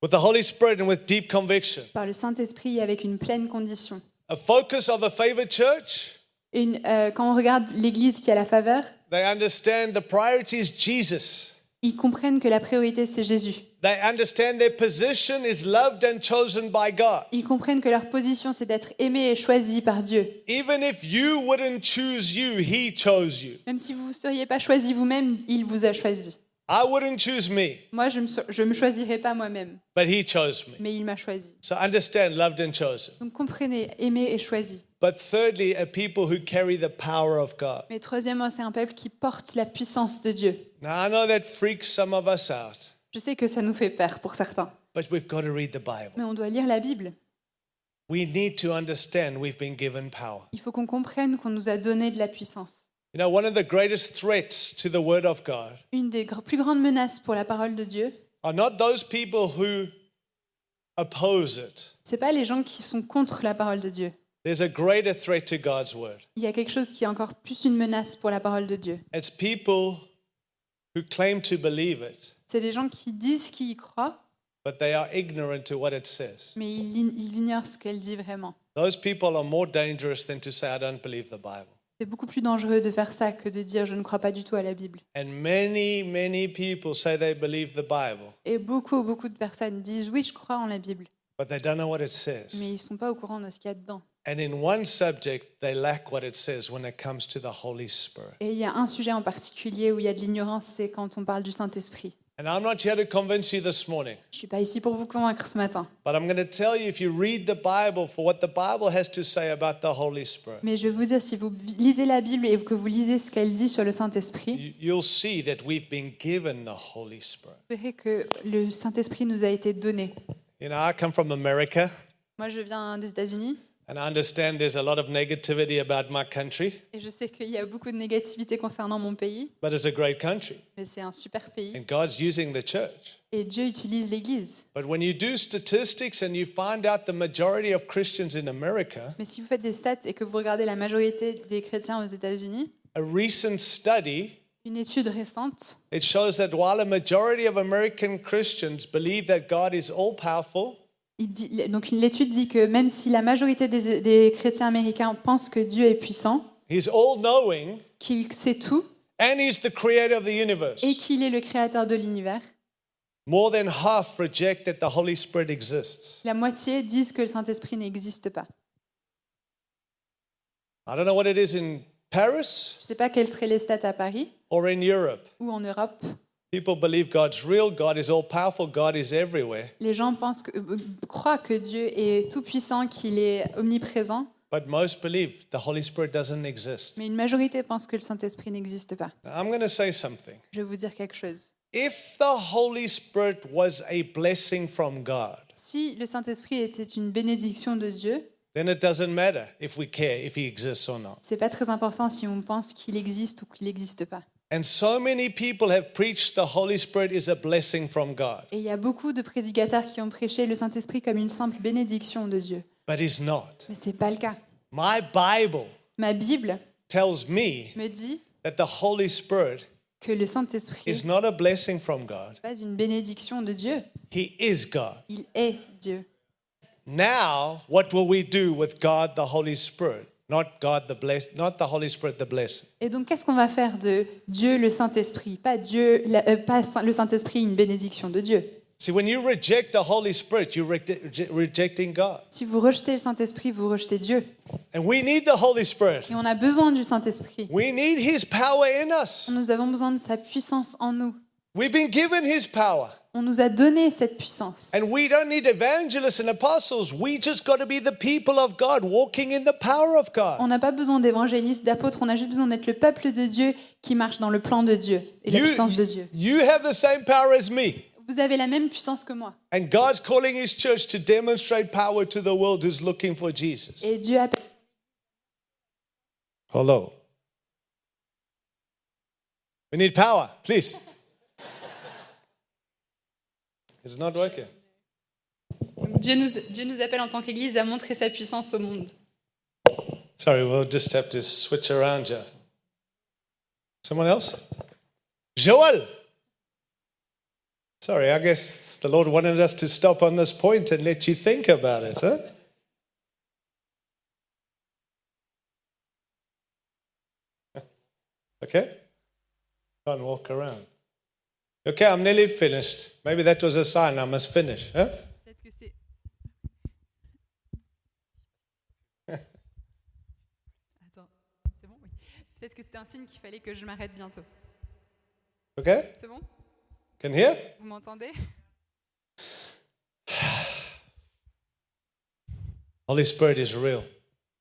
with the Holy Spirit and with deep conviction. par le Saint-Esprit avec une pleine condition. A focus of a favored church, Une- euh, quand on regarde l'Église qui a la faveur, they understand the priority is Jesus. ils comprennent que la priorité c'est Jésus. They understand their position is loved and chosen by God. Ils comprennent que leur position c'est d'être aimé et choisi par Dieu. Even if you wouldn't choose you, He chose you. Même si vous ne seriez pas choisi vous-même, il vous a choisi. I wouldn't choose me, Moi, je ne me, je me choisirai pas moi-même, but He chose me. mais il m'a choisi. So understand, loved and chosen. Donc comprenez, aimé et choisi. But thirdly, a people who carry the power of God. Mais troisièmement, c'est un peuple qui porte la puissance de Dieu. Now, I know that freaks some of us out, Je sais que ça nous fait peur pour certains, but we've got to read the Bible. mais on doit lire la Bible. We need to understand we've been given power. Il faut qu'on comprenne qu'on nous a donné de la puissance. You know, one of the greatest threats to the Word of God Une des plus grandes menaces pour la parole de Dieu, are not those people who oppose it. c'est pas les gens qui sont contre la parole de Dieu. There's a greater threat to God's Word. Il y a quelque chose qui est encore plus une menace pour la parole de Dieu. It's people who claim to believe it, C'est les gens qui disent qu'ils y croient, but they are ignorant to what it says. mais ils, ils ignorent ce qu'elle dit vraiment. Those people are more dangerous than to say, I don't believe the Bible. C'est beaucoup plus dangereux de faire ça que de dire je ne crois pas du tout à la Bible. And many, many people say they believe the Bible, Et beaucoup, beaucoup de personnes disent oui, je crois en la Bible, but they don't know what it says. mais ils ne sont pas au courant de ce qu'il y a dedans. And in one subject, they lack what it says when it comes to the Holy Spirit. Et il y a un sujet en particulier où il y a de l'ignorance, c'est quand on parle du Saint-Esprit. And I'm not here to convince you this morning, Je ne suis pas ici pour vous convaincre ce matin, but I'm going to tell you if you read the Bible for what the Bible has to say about the Holy Spirit, mais je vais vous dire, si vous lisez la Bible et que vous lisez ce qu'elle dit sur le Saint-Esprit, you- you'll see that we've been given the Holy Spirit. vous verrez que le Saint-Esprit nous a été donné. You know, I come from America, Moi, je viens des États-Unis and I understand there's a lot of negativity about my country, et je sais qu'il y a beaucoup de négativité concernant mon pays, but it's a great country, mais c'est un super pays and God's using the church. et Dieu utilise l'Église. But when you do statistics and you find out the majority of Christians in America, Mais si vous faites des stats et que vous regardez la majorité des chrétiens aux États-Unis, a recent study une étude récente It shows that while a majority of American Christians believe that God is all powerful, Il dit- donc l'étude dit que même si la majorité des, des chrétiens américains pensent que Dieu est puissant, qu'il sait tout and He's the creator of the universe, et qu'il est le créateur de l'univers, more than half reject that the Holy Spirit exists. la moitié disent que le Saint-Esprit n'existe pas. I don't know what it is in Paris Je ne sais pas quelles seraient les stats à Paris or in Europe. ou en Europe. People believe God's real, God is all powerful, God is everywhere. Les gens pensent que, euh, croient que Dieu est tout puissant, qu'il est omniprésent, But most believe the Holy Spirit doesn't exist. mais une majorité pense que le Saint-Esprit n'existe pas. Now, I'm going to say something. Je vais vous dire quelque chose. If the Holy Spirit was a blessing from God, Si le Saint-Esprit était une bénédiction de Dieu, then it doesn't matter if we care if He exists or not. c'est pas très important si on pense qu'il existe ou qu'il n'existe pas. And so many people have preached the Holy Spirit is a blessing from God, Et il y a beaucoup de prédicateurs qui ont prêché le Saint-Esprit comme une simple bénédiction de Dieu. but it's not. Mais c'est pas le cas. My Bible Ma Bible tells me me dit that the Holy Spirit que le Saint-Esprit is not a blessing from God, n'est pas une bénédiction de Dieu. He is God. Il est Dieu. Now, what will we do with God the Holy Spirit? Not God the bless, not the Holy Spirit the blessing. Et donc, qu'est-ce qu'on va faire de Dieu le Saint-Esprit? Pas Dieu, la- euh, pas le Saint-Esprit, une bénédiction de Dieu. See, when you reject the Holy Spirit, you're reject- rejecting God. Si vous rejetez le Saint-Esprit, vous rejetez Dieu. And we need the Holy Spirit. Et on a besoin du Saint-Esprit. We need His power in us. Nous avons besoin de sa puissance en nous. We've been given His power. On nous a donné cette puissance. And we don't need evangelists and apostles. We just got to be the people of God, walking in the power of God. On n'a pas besoin d'évangélistes, d'apôtres, on a juste besoin d'être le peuple de Dieu qui marche dans le plan de Dieu et la You, puissance de Dieu. you have the same power as me. Vous avez la même puissance que moi. And God's calling His church to demonstrate power to the world who's looking for Jesus. Et Dieu appelle. Hello. We need power, please. Is it not working? Dieu nous, Dieu nous appelle en tant qu'Église à montrer sa puissance au monde. Sorry, we'll just have to switch around here. Someone else? Joel. Sorry, I guess the Lord wanted us to stop on this point and let you think about it, huh? Okay? Can't walk around. Okay, I'm nearly finished. Maybe that was a sign I must finish, huh? Peut-être que c'était un signe qu'il fallait que je m'arrête bientôt. Okay? C'est bon? Can hear? Vous m'entendez? Holy Spirit is real.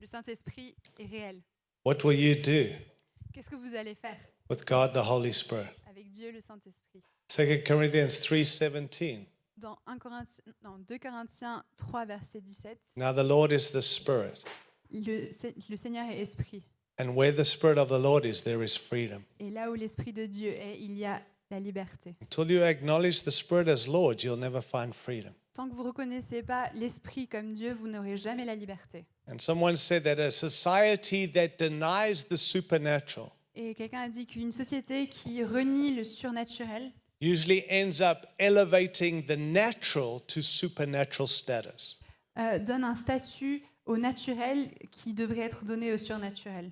Le Saint-Esprit est réel. What will you do? Qu'est-ce que vous allez faire? With God the Holy Spirit? avec Dieu le Saint-Esprit 2 Corinthians 3:17. Dans 1 Corinthiens, non, 2 Corinthiens 3, verset 17, Now the Lord is the Spirit, le, le Seigneur est esprit. and where the Spirit of the Lord is, there is freedom. Et là où l'Esprit de Dieu est, il y a la liberté. Until you acknowledge the Spirit as Lord, you'll never find freedom. Tant que vous ne reconnaissez pas l'Esprit comme Dieu, vous n'aurez jamais la liberté. And someone said that a society that denies the supernatural Et quelqu'un a dit qu'une société qui renie le surnaturel usually ends up elevating the natural to supernatural status. euh, donne un statut au naturel qui devrait être donné au surnaturel.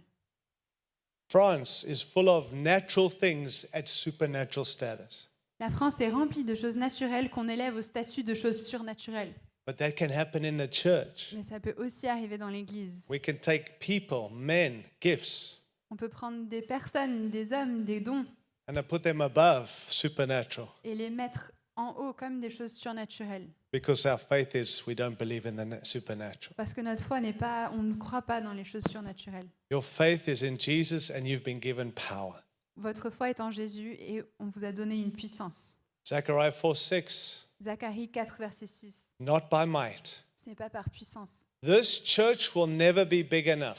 France is full of natural things at supernatural status. La France est remplie de choses naturelles qu'on élève au statut de choses surnaturelles. But that can happen in the church. Mais ça peut aussi arriver dans l'Église. We can take people, men, gifts, On peut prendre des personnes, des hommes, des dons and then put them above supernatural et les mettre en haut comme des choses surnaturelles. because our faith is we don't believe in the na- supernatural. Parce que notre foi n'est pas, on ne croit pas dans les choses surnaturelles. Your faith is in Jesus and you've been given power. Votre foi est en Jésus et on vous a donné une puissance. Zechariah 4 6, Zacharie 4, verset 6. not by might. Ce n'est pas par puissance. This church will never be big enough.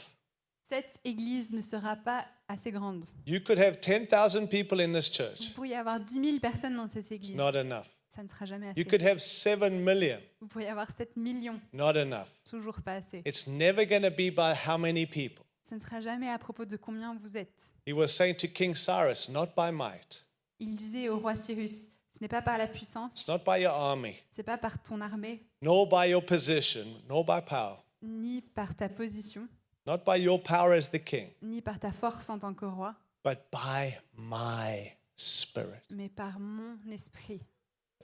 Cette église ne sera pas assez grande. You could have 10,000 people in this Vous church, pourriez avoir 10 000 personnes dans cette église. not enough. Ça ne sera jamais You assez. could have 7 million, Vous pourriez avoir 7 millions. not enough. Toujours pas assez. It's never going to be by how many people. Ce ne sera jamais à propos de combien vous êtes. He was saying to King Cyrus, not by might, Il disait au roi Cyrus, ce n'est pas par la puissance, it's not by your army, c'est pas par ton armée, nor by your position, nor by power, ni par ta position, not by your power as the king, ni par ta force en tant que roi, but by my spirit. mais par mon esprit.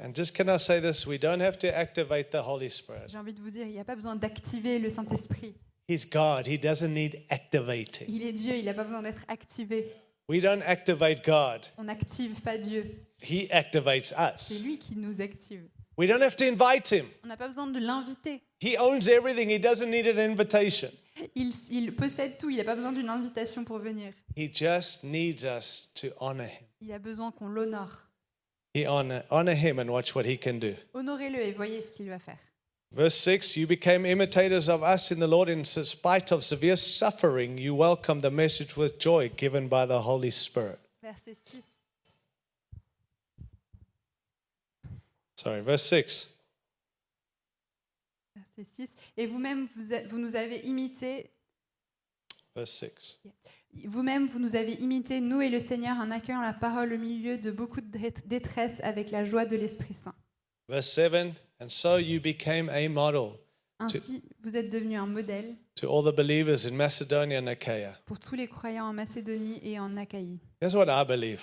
And just can I say this? We don't have to activate the Holy Spirit. J'ai envie de vous dire, il n'y a pas besoin d'activer le Saint-Esprit. He's God. He doesn't need activating. Il est Dieu, il n'a pas besoin d'être activé. We don't activate God. On n'active pas Dieu. He activates C'est us. lui qui nous active. We don't have to invite him. On n'a pas besoin de l'inviter. He owns everything. He doesn't need an invitation. Il, il possède tout, il n'a pas besoin d'une invitation pour venir. He just needs us to honor him. Il a besoin qu'on l'honore. He honor, honor him and watch what he can do. Honorez-le et voyez ce qu'il va faire. Verse 6 You became imitators of us in the Lord in spite of severe suffering. You welcomed the message with joy given by the Holy Spirit. Verset 6. Sorry, verse 6. Verset 6. Et vous-même, vous, vous nous avez imités, Verse 6. vous-même, vous nous avez imités, nous et le Seigneur, en accueillant la parole au milieu de beaucoup de dé- détresse avec la joie de l'Esprit Saint. Verse 7 And so you became a model Ainsi, vous êtes devenus un modèle to all the believers in Macedonia and Achaia. pour tous les croyants en Macédonie et en Achaïe. Here's what I believe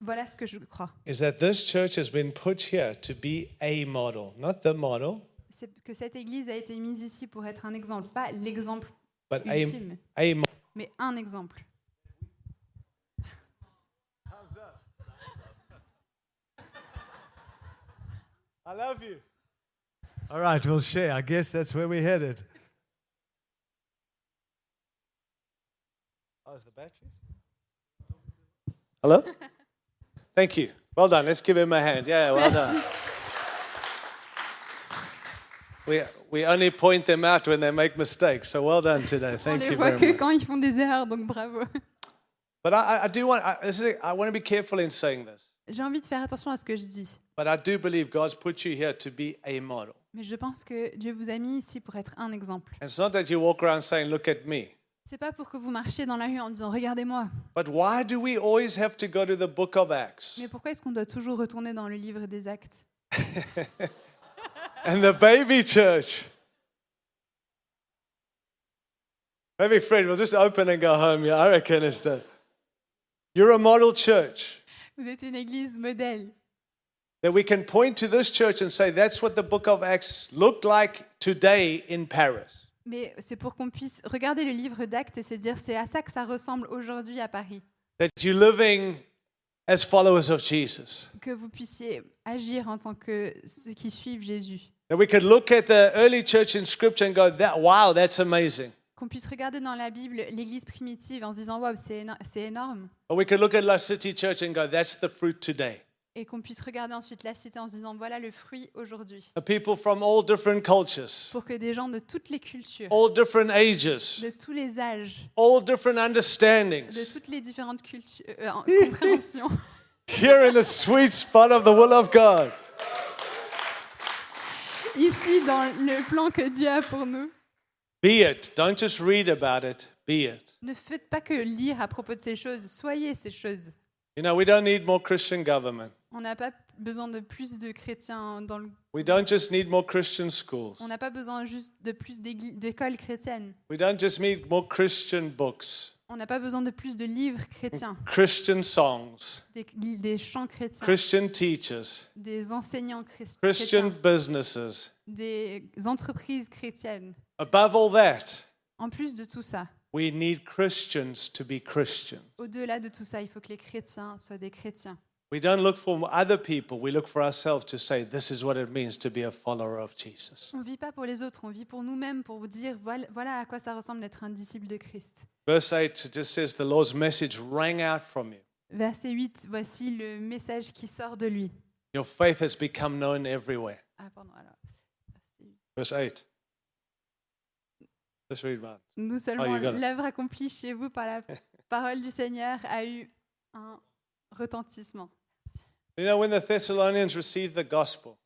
Voilà ce que je crois. is that this church has been put here to be a model, not the model, C'est que cette Église a été mise ici pour être un exemple, pas l'exemple but a, ultime, a mo- mais un exemple. I love you. All right, we'll share. I guess that's where we're headed. Oh, is the battery? Hello? Thank you. Well done. Let's give him a hand. Yeah, well done. Merci. We, we only point them out when they make mistakes. So well done today. On Thank les you voit very que much. quand ils font des erreurs, donc bravo. But I, I- I do want, I, this is, I want to be careful in saying this. J'ai envie de faire attention à ce que je dis. But I do believe God's put you here to be a model. Mais je pense que Dieu vous a mis ici pour être un exemple. And it's not that you walk around saying, look at me. C'est pas pour que vous marchiez dans la rue en disant regardez-moi. But why do we always have to go to the book of Acts? Mais pourquoi est-ce qu'on doit toujours retourner dans le livre des actes? And the baby church? Maybe Fred, we'll just open and go home. Yeah, I reckon it's the. You're a model church Vous êtes une église modèle. that we can point to this church and say that's what the book of Acts looked like today in Paris. Mais c'est pour qu'on puisse regarder le livre d'actes et se dire c'est à ça que ça ressemble aujourd'hui à Paris. That you're living as followers of Jesus. Que vous puissiez agir en tant que ceux qui suivent Jésus. That we could look at the early church in Scripture and go, that, wow, that's amazing. Qu'on puisse regarder dans la Bible l'église primitive en se disant waouh, c'est éno- c'est énorme. Or we could look at La City Church and go, that's the fruit today. Et qu'on puisse regarder ensuite la cité en se disant voilà le fruit aujourd'hui. The people from all different cultures, Pour que des gens de toutes les cultures, all different ages, de tous les âges, all different de understandings, toutes les différentes cultures, euh, en- compréhensions, here in the sweet spot of the will of God. ici dans le plan que Dieu a pour nous. Be it. Don't just read about it, be it. Ne faites pas que lire à propos de ces choses, soyez ces choses. You know, we don't need more Christian government. On n'a pas besoin de plus de chrétiens dans le... We don't just need more Christian schools. On n'a pas besoin juste de plus d'écoles chrétiennes. We don't just need more Christian books, On n'a pas besoin de plus de livres chrétiens, Christian songs, des, des chants chrétiens, Christian teachers, des enseignants chrést- Christian chrétiens, businesses. des entreprises chrétiennes. Above all that, En plus de tout ça, we need Christians to be Christians. au-delà de tout ça, il faut que les chrétiens soient des chrétiens. We don't look for other people, we look for ourselves to say, this is what it means to be a follower of Jesus. On ne vit pas pour les autres, on vit pour nous-mêmes, pour vous dire voilà, voilà à quoi ça ressemble d'être un disciple de Christ. Verse 8 it just says, The Lord's message rang out from you. Verset 8, voici le message qui sort de lui. Your faith has become known everywhere. Ah, pardon, alors. Verse 8. Let's read that. Nous seulement, got it. l'œuvre accomplie chez vous par la parole du Seigneur a eu un retentissement. You know, when the Thessalonians received the gospel,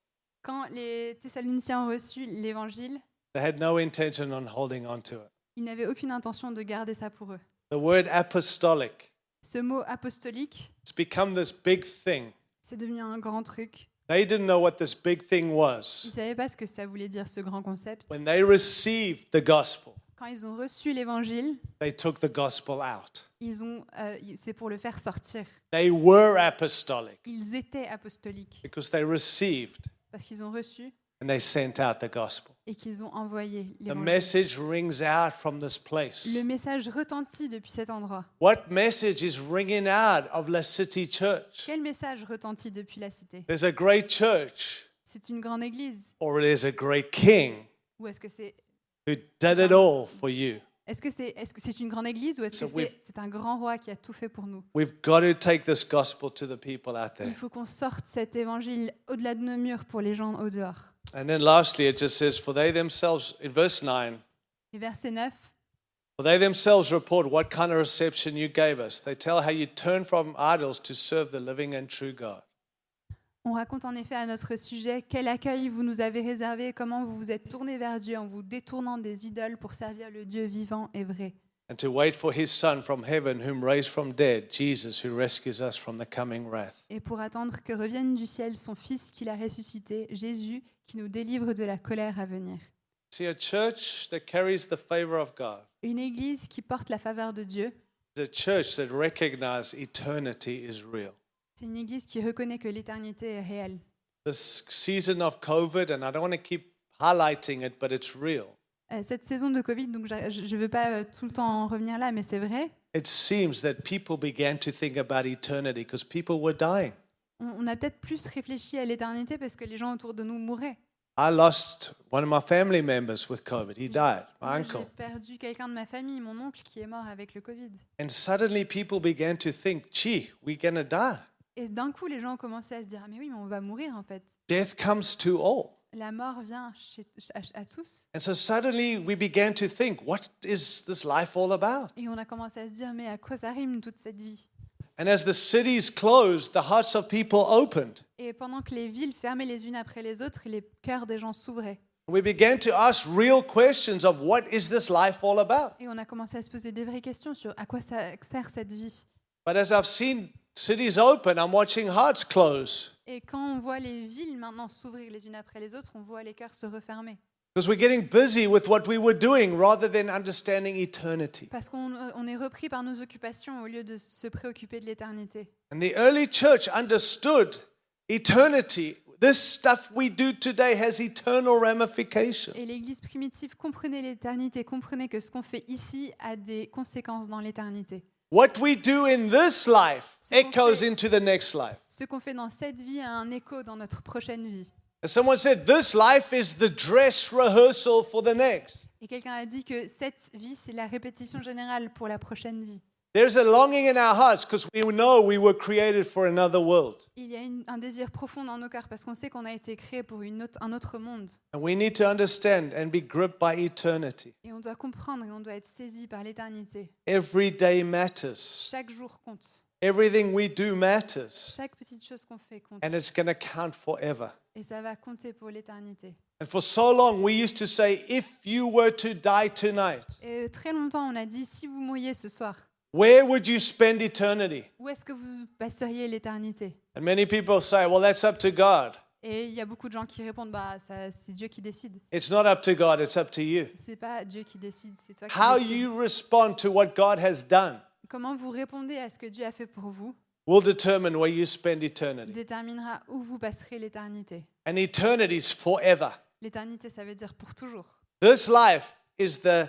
Quand les Thessaloniciens ont reçu l'évangile, they had no intention on holding on to it. ils n'avaient aucune intention de garder ça pour eux. The word apostolic, Ce mot apostolique, it's become this big thing. c'est devenu un grand truc. They didn't know what this big thing Ils ne was. savaient pas ce que ça voulait dire, ce grand concept. When they received the gospel, Quand ils ont reçu l'évangile, they took the gospel out. ils ont, euh, c'est pour le faire sortir. They were apostolic Ils étaient apostoliques because they received parce qu'ils ont reçu and they sent out the gospel. et qu'ils ont envoyé The l'évangile. message rings out from this place. Le message retentit depuis cet endroit. What message is ringing out of La City Church? Quel message retentit depuis la cité? There's a great church, C'est une grande église or there's a great king ou est-ce que c'est who did it all for you. est-ce que c'est est-ce que c'est une grande église ou est-ce So que we've- c'est c'est un grand roi qui a tout fait pour nous? We've got to take this gospel to the people out Il there. faut qu'on sorte cet évangile au-delà de nos murs pour les gens au dehors. And then lastly, it just says, For they themselves, in verse 9, Et verset 9, for they themselves report what kind of reception you gave us. They tell how you turned from idols to serve the living and true God. On raconte en effet à notre sujet quel accueil vous nous avez réservé, comment vous vous êtes tourné vers Dieu en vous détournant des idoles pour servir le Dieu vivant et vrai. And to wait for his Son from heaven, whom raised from dead, Jesus, who rescues us from the coming wrath. Et pour attendre que revienne du ciel son Fils qu'il a ressuscité, Jésus, qui nous délivre de la colère à venir. See, a church that carries the favor of God Une église qui porte la faveur de Dieu, a church that recognizes eternity is real. C'est une église qui reconnaît que l'éternité est réelle. This season of COVID, and I don't want to keep highlighting it, but it's real. Euh, Cette saison de Covid, donc je ne veux pas euh, tout le temps en revenir là, mais c'est vrai, It seems that people began to think about eternity because people were dying. on, on a peut-être plus réfléchi à l'éternité parce que les gens autour de nous mouraient. I lost one of my family members with COVID. He died, my Moi, uncle. J'ai perdu quelqu'un de ma famille, mon oncle, qui est mort avec le Covid. And suddenly people began to think, gee, we're going to die. Et d'un coup, les gens ont commencé à se dire, Ah, mais oui, mais on va mourir en fait. Death comes to all. La mort vient chez- à, à tous. And so suddenly we began to think, what is this life all about? Et on a commencé à se dire, mais à quoi ça rime toute cette vie? And as the cities closed, the hearts of people opened. Et pendant que les villes fermaient les unes après les autres, les cœurs des gens s'ouvraient. We began to ask real questions of what is this life all about? Et on a commencé à se poser des vraies questions sur à quoi ça sert cette vie. But as I've seen cities open, I'm watching hearts close Et quand on voit les villes maintenant s'ouvrir les unes après les autres, on voit les cœurs se refermer. because we're getting busy with what we were doing rather than understanding eternity. Parce qu'on euh, on est repris par nos occupations au lieu de se préoccuper de l'éternité. And the early church understood eternity. This stuff we do today has eternal ramifications. Et l'Église primitive comprenait l'éternité, comprenait que ce qu'on fait ici a des conséquences dans l'éternité. What we do in this life Ce qu'on echoes fait- into the next life. Ce qu'on fait dans cette vie a un écho dans notre prochaine vie. Someone said, this life is the dress rehearsal for the next. Et quelqu'un a dit que cette vie, c'est la répétition générale pour la prochaine vie. There's a longing in our hearts because we know we were created for another world. Il y a une- un désir profond dans nos cœurs parce qu'on sait qu'on a été créé pour une autre- un autre monde. And we need to understand and be gripped by eternity. Et on doit comprendre et on doit être saisi par l'éternité. Every day matters. Chaque jour compte. Everything we do matters. Chaque petite chose qu'on fait compte. And it's going to count forever. Et ça va compter pour l'éternité. And for so long, we used to say, if you were to die tonight, Et très longtemps, on a dit, si vous mouillez ce soir, where would you spend eternity? où est-ce que vous passeriez l'éternité? And many people say, well, that's up to God. Et il y a beaucoup de gens qui répondent, bah, c'est Dieu qui décide. It's not up to God, it's up to you. C'est pas Dieu qui décide, c'est toi qui How décides. you respond to what God has done Comment vous répondez à ce que Dieu a fait pour vous will determine where you spend eternity. déterminera où vous passerez l'éternité. And eternity is forever. L'éternité, ça veut dire pour toujours. This life is the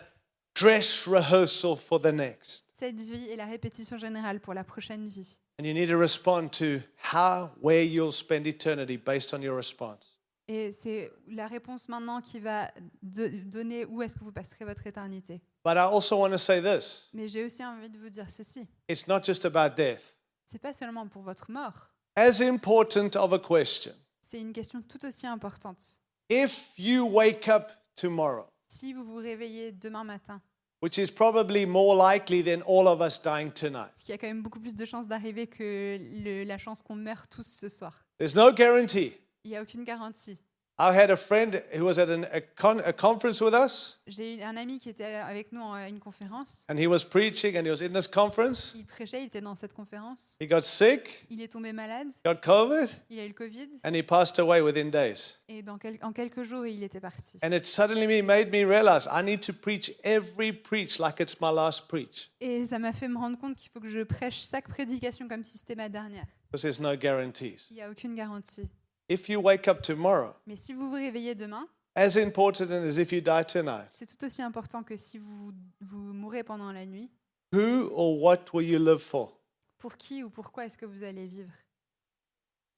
dress rehearsal for the next. Cette vie est la répétition générale pour la prochaine vie. And you need to respond to how, where you'll spend eternity based on your response. Et c'est la réponse maintenant qui va de- donner où est-ce que vous passerez votre éternité. But I also want to say this Mais j'ai aussi envie de vous dire ceci. it's not just about death. C'est pas seulement pour votre mort. As important of a question, C'est une question tout aussi importante. if you wake up tomorrow, Si vous vous réveillez demain matin, which is probably more likely than all of us dying tonight, ce qui a quand même beaucoup plus de chances d'arriver que le- la chance qu'on meurt tous ce soir. there's no guarantee. Il n'y a aucune garantie. I had a friend who was at an, a, con, a conference with us, J'ai eu un ami qui était avec nous à une conférence. and he was preaching, and he was in this conference. Il prêchait, il était dans cette conférence. He got sick, Il est tombé malade, got COVID, il a eu le Covid, and he passed away within days. et dans quel- en quelques jours, il était parti. And it suddenly made me realize I need to preach every preach like it's my last preach, Et ça m'a fait me rendre compte qu'il faut que je prêche chaque prédication comme si c'était ma dernière. because there's no guarantees. Il n'y a aucune garantie. If you wake up tomorrow, Mais si vous vous réveillez demain, as important as if you die tonight, c'est tout aussi important que si vous, vous mourrez pendant la nuit. who or what will you live for? Pour qui ou pourquoi est-ce que vous allez vivre?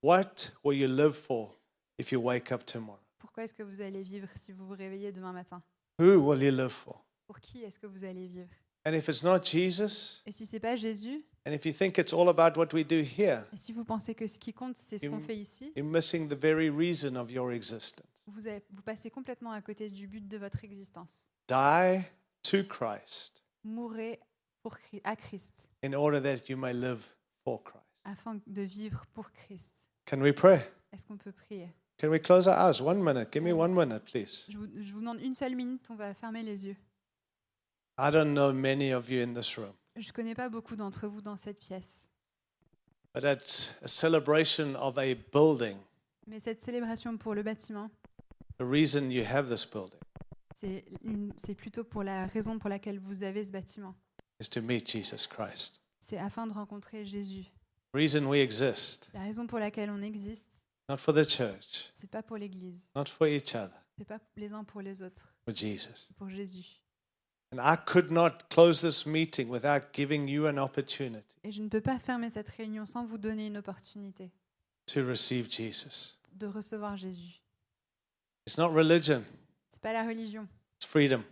What will you live for if you wake up tomorrow? Pourquoi est-ce que vous allez vivre si vous vous réveillez demain matin? Who will you live for? Pour qui est-ce que vous allez vivre? And if it's not Jesus, Et si c'est pas Jésus, and if you think it's all about what we do here, et si vous pensez que ce qui compte c'est ce qu'on fait ici, you're missing the very reason of your existence. vous, avez- vous passez complètement à côté du but de votre existence. Die to Christ Mourrez pour, à Christ in order that you may live for Christ. afin de vivre pour Christ. Can we pray? Est-ce qu'on peut prier? Can we close our eyes? One minute. Give me one minute, please. je vous, je vous demande une seule minute, on va fermer les yeux. I don't know many of you in this room, Je ne connais pas beaucoup d'entre vous dans cette pièce, but it's a celebration of a building. mais cette célébration pour le bâtiment, The reason you have this building c'est une- c'est plutôt pour la raison pour laquelle vous avez ce bâtiment. is to meet Jesus Christ. C'est afin de rencontrer Jésus. The reason we exist, La raison pour laquelle on existe, not for the church, c'est pas pour l'Église, not for each other, c'est pas les uns pour les autres, for Jesus. c'est pour Jésus. Et je ne peux pas fermer cette réunion sans vous donner une opportunité to receive Jesus. de recevoir Jésus. It's not religion, C'est pas la religion, it's freedom,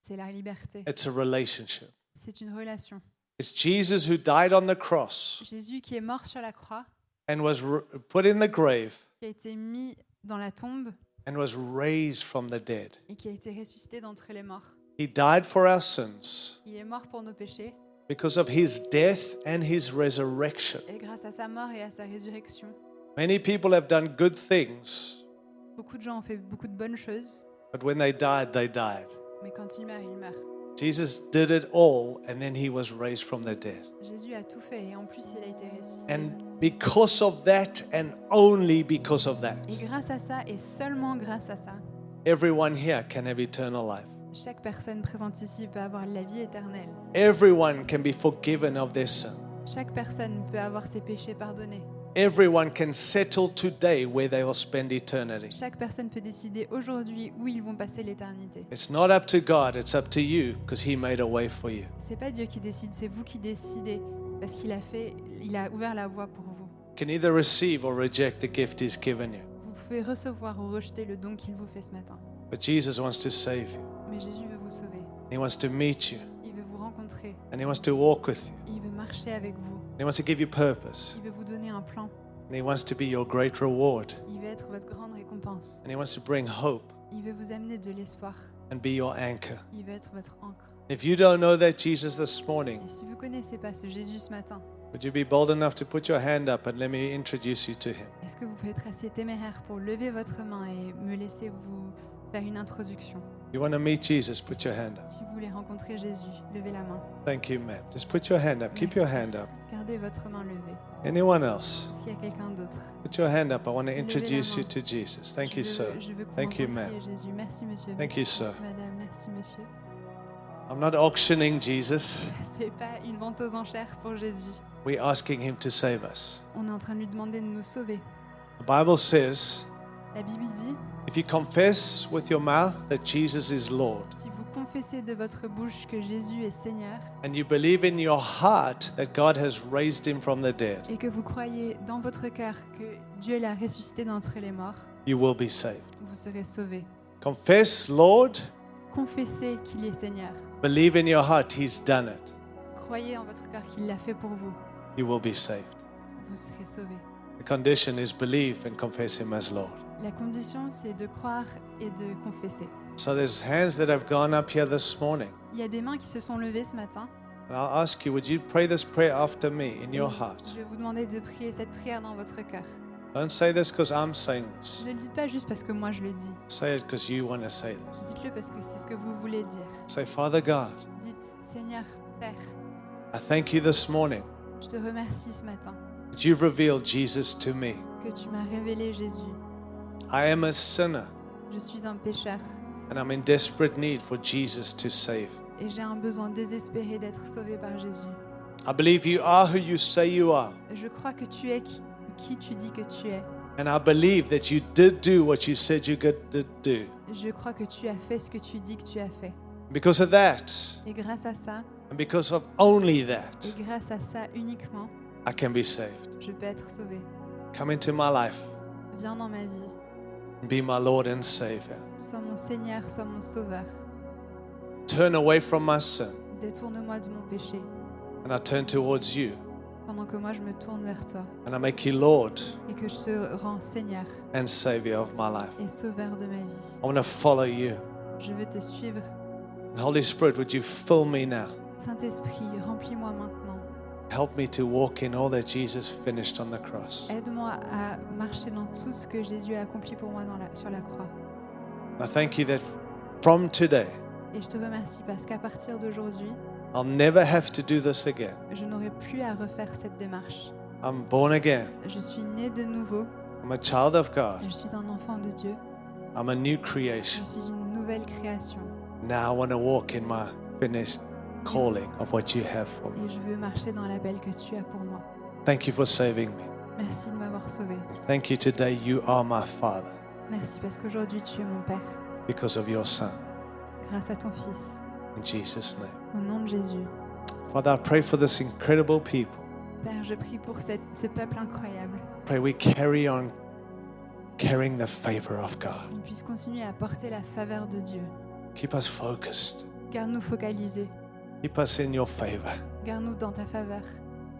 c'est la liberté, it's a relationship. c'est une relation. It's Jesus who died on the cross Jésus qui est mort sur la croix, and was put in the grave qui a été mis dans la tombe and was raised from the dead. et qui a été ressuscité d'entre les morts. He died for our sins Il est mort pour nos péchés because of his death and his resurrection. et grâce à sa mort et à sa résurrection, Many people have done good things Beaucoup de gens ont fait beaucoup de bonnes choses, but when they died, they died. mais quand ils meurent, ils meurent. Jesus did it all, and then he was raised from the dead. Jésus a tout fait et en plus, il a été ressuscité. And because of that, and only because of that, Et grâce à ça, et seulement grâce à ça, everyone here can have eternal life. Chaque personne présente ici peut avoir la vie éternelle. Everyone can be forgiven of their sin. Chaque personne peut avoir ses péchés pardonnés. Everyone can settle today where they will spend eternity. Chaque personne peut décider aujourd'hui où ils vont passer l'éternité. It's not up to God, it's up to you because He made a way for you. C'est pas Dieu qui décide, c'est vous qui décidez parce qu'il a fait, il a ouvert la voie pour vous. You can either receive or reject the gift He's given you. Vous pouvez recevoir ou rejeter le don qu'il vous fait ce matin. But Jesus wants to save you, Mais Jésus veut vous sauver. He wants to meet you, Il veut vous rencontrer. and He wants to walk with you. Il veut marcher avec vous. He wants to give you purpose, Il veut vous donner un plan. and He wants to be your great reward, Il veut être votre grande récompense. and He wants to bring hope Il veut vous amener de l'espoir. and be your anchor. Il veut être votre encre. If you don't know that Jesus this morning, Et si vous connaissez pas ce Jésus ce matin, would you be bold enough to put your hand up and let me introduce you to Him? est-ce que vous pouvez être assez téméraire pour lever votre main et me laisser vous faire une introduction? You want to meet Jesus? Put your hand up. Si vous voulez rencontrer Jésus, levez la main. Thank you, ma'am. Just put your hand up. Keep your hand up. Gardez votre main levée. Anyone else? Est-ce qu'il y a quelqu'un d'autre Put your hand up. I want to introduce you to Jesus. Thank je you, veux, sir. Je veux que vous Thank you, rencontriez ma'am. Jésus. Merci, monsieur. Thank you, sir. Madame, merci, monsieur. I'm not auctioning Jesus. C'est pas une vente aux enchères pour Jésus. We're asking Him to save us. On est en train de lui demander de nous sauver. The Bible says La Bible dit if you confess with your mouth that Jesus is Lord si vous confessez de votre bouche que Jésus est Seigneur and you believe in your heart that God has raised Him from the dead, et que vous croyez dans votre cœur que Dieu l'a ressuscité d'entre les morts, you will be saved. vous serez sauvés. Confess, Lord, Confessez qu'il est Seigneur. believe in your heart He's done it. Croyez en votre cœur qu'il l'a fait pour vous. You will be saved. Vous serez sauvés. The condition is believe and confess Him as Lord. La condition, c'est de croire et de confesser. So there's hands that have gone up here this morning. Il y a des mains qui se sont levées ce matin. And I'll ask you, would you pray this prayer after me in your heart? Je vais vous demander de prier cette prière dans votre cœur. Don't say this because I'm saying this. Ne le dites pas juste parce que moi je le dis. Say it because you want to say this. Dites-le parce que c'est ce que vous voulez dire. Say, Father God, Dites, Seigneur, Père, I thank you this morning je te remercie ce matin that you've revealed Jesus to me. que tu m'as révélé Jésus. I am a sinner Je suis un pécheur and I'm in desperate need for Jesus to save. et j'ai un besoin désespéré d'être sauvé par Jésus. I believe you are who you say you are. Je crois que tu es qui, qui tu dis que tu es. And I believe that you did do what you said you did do. Je crois que tu as fait ce que tu dis que tu as fait. Because of that, Et grâce à ça, and because of only that, et grâce à ça uniquement, I can be saved. je peux être sauvé. Come into my life Viens dans ma vie. Be my Lord and Savior. Sois mon Seigneur, sois mon Sauveur. Turn away from my sin Détourne-moi de mon péché, and I turn towards you pendant que moi je me tourne vers toi and I make you Lord et que je te rends Seigneur and Savior of my life. et Sauveur de ma vie. I want to follow you. Je veux te suivre. And Holy Spirit, would you fill me now? Saint-Esprit, remplis-moi maintenant. Help me to walk in all that Jesus finished on the cross. Aide-moi à marcher dans tout ce que Jésus a accompli pour moi dans la- sur la croix. I thank you that from today, Et je te remercie parce qu'à partir d'aujourd'hui, I'll never have to do this again. je n'aurai plus à refaire cette démarche. I'm born again. Je suis né de nouveau. I'm a child of God. Je suis un enfant de Dieu. I'm a new Je creation. suis une nouvelle création. Now I want to walk in my finished calling of what you have for me. Et je veux marcher dans l'appel que tu as pour moi. Thank you for saving me. Merci de m'avoir sauvé. Thank you today. You are my Father Merci parce qu'aujourd'hui tu es mon Père. because of your Son. Grâce à ton Fils. In Jesus' name. Au nom de Jésus. Father, I pray for this incredible people. Père, je prie pour cette- ce peuple incroyable. Pray we carry on carrying the favor of God. Qu'on puisse continuer à porter la faveur de Dieu. Keep us focused. Garde-nous focalisés. Keep us in your favor. Garde-nous dans ta faveur.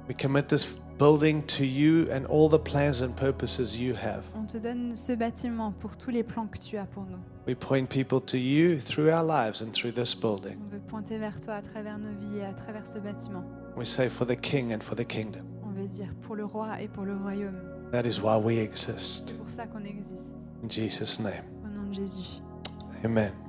We commit this building to you and all the plans and purposes you have. On te donne ce bâtiment pour tous les plans que tu as pour nous. We point people to you through our lives and through this building. On veut pointer vers toi à travers nos vies et à travers ce bâtiment. We say for the King and for the kingdom. On veut dire pour le roi et pour le royaume. That is why we exist. C'est pour ça qu'on existe. In Jesus' name. Au nom de Jésus. Amen.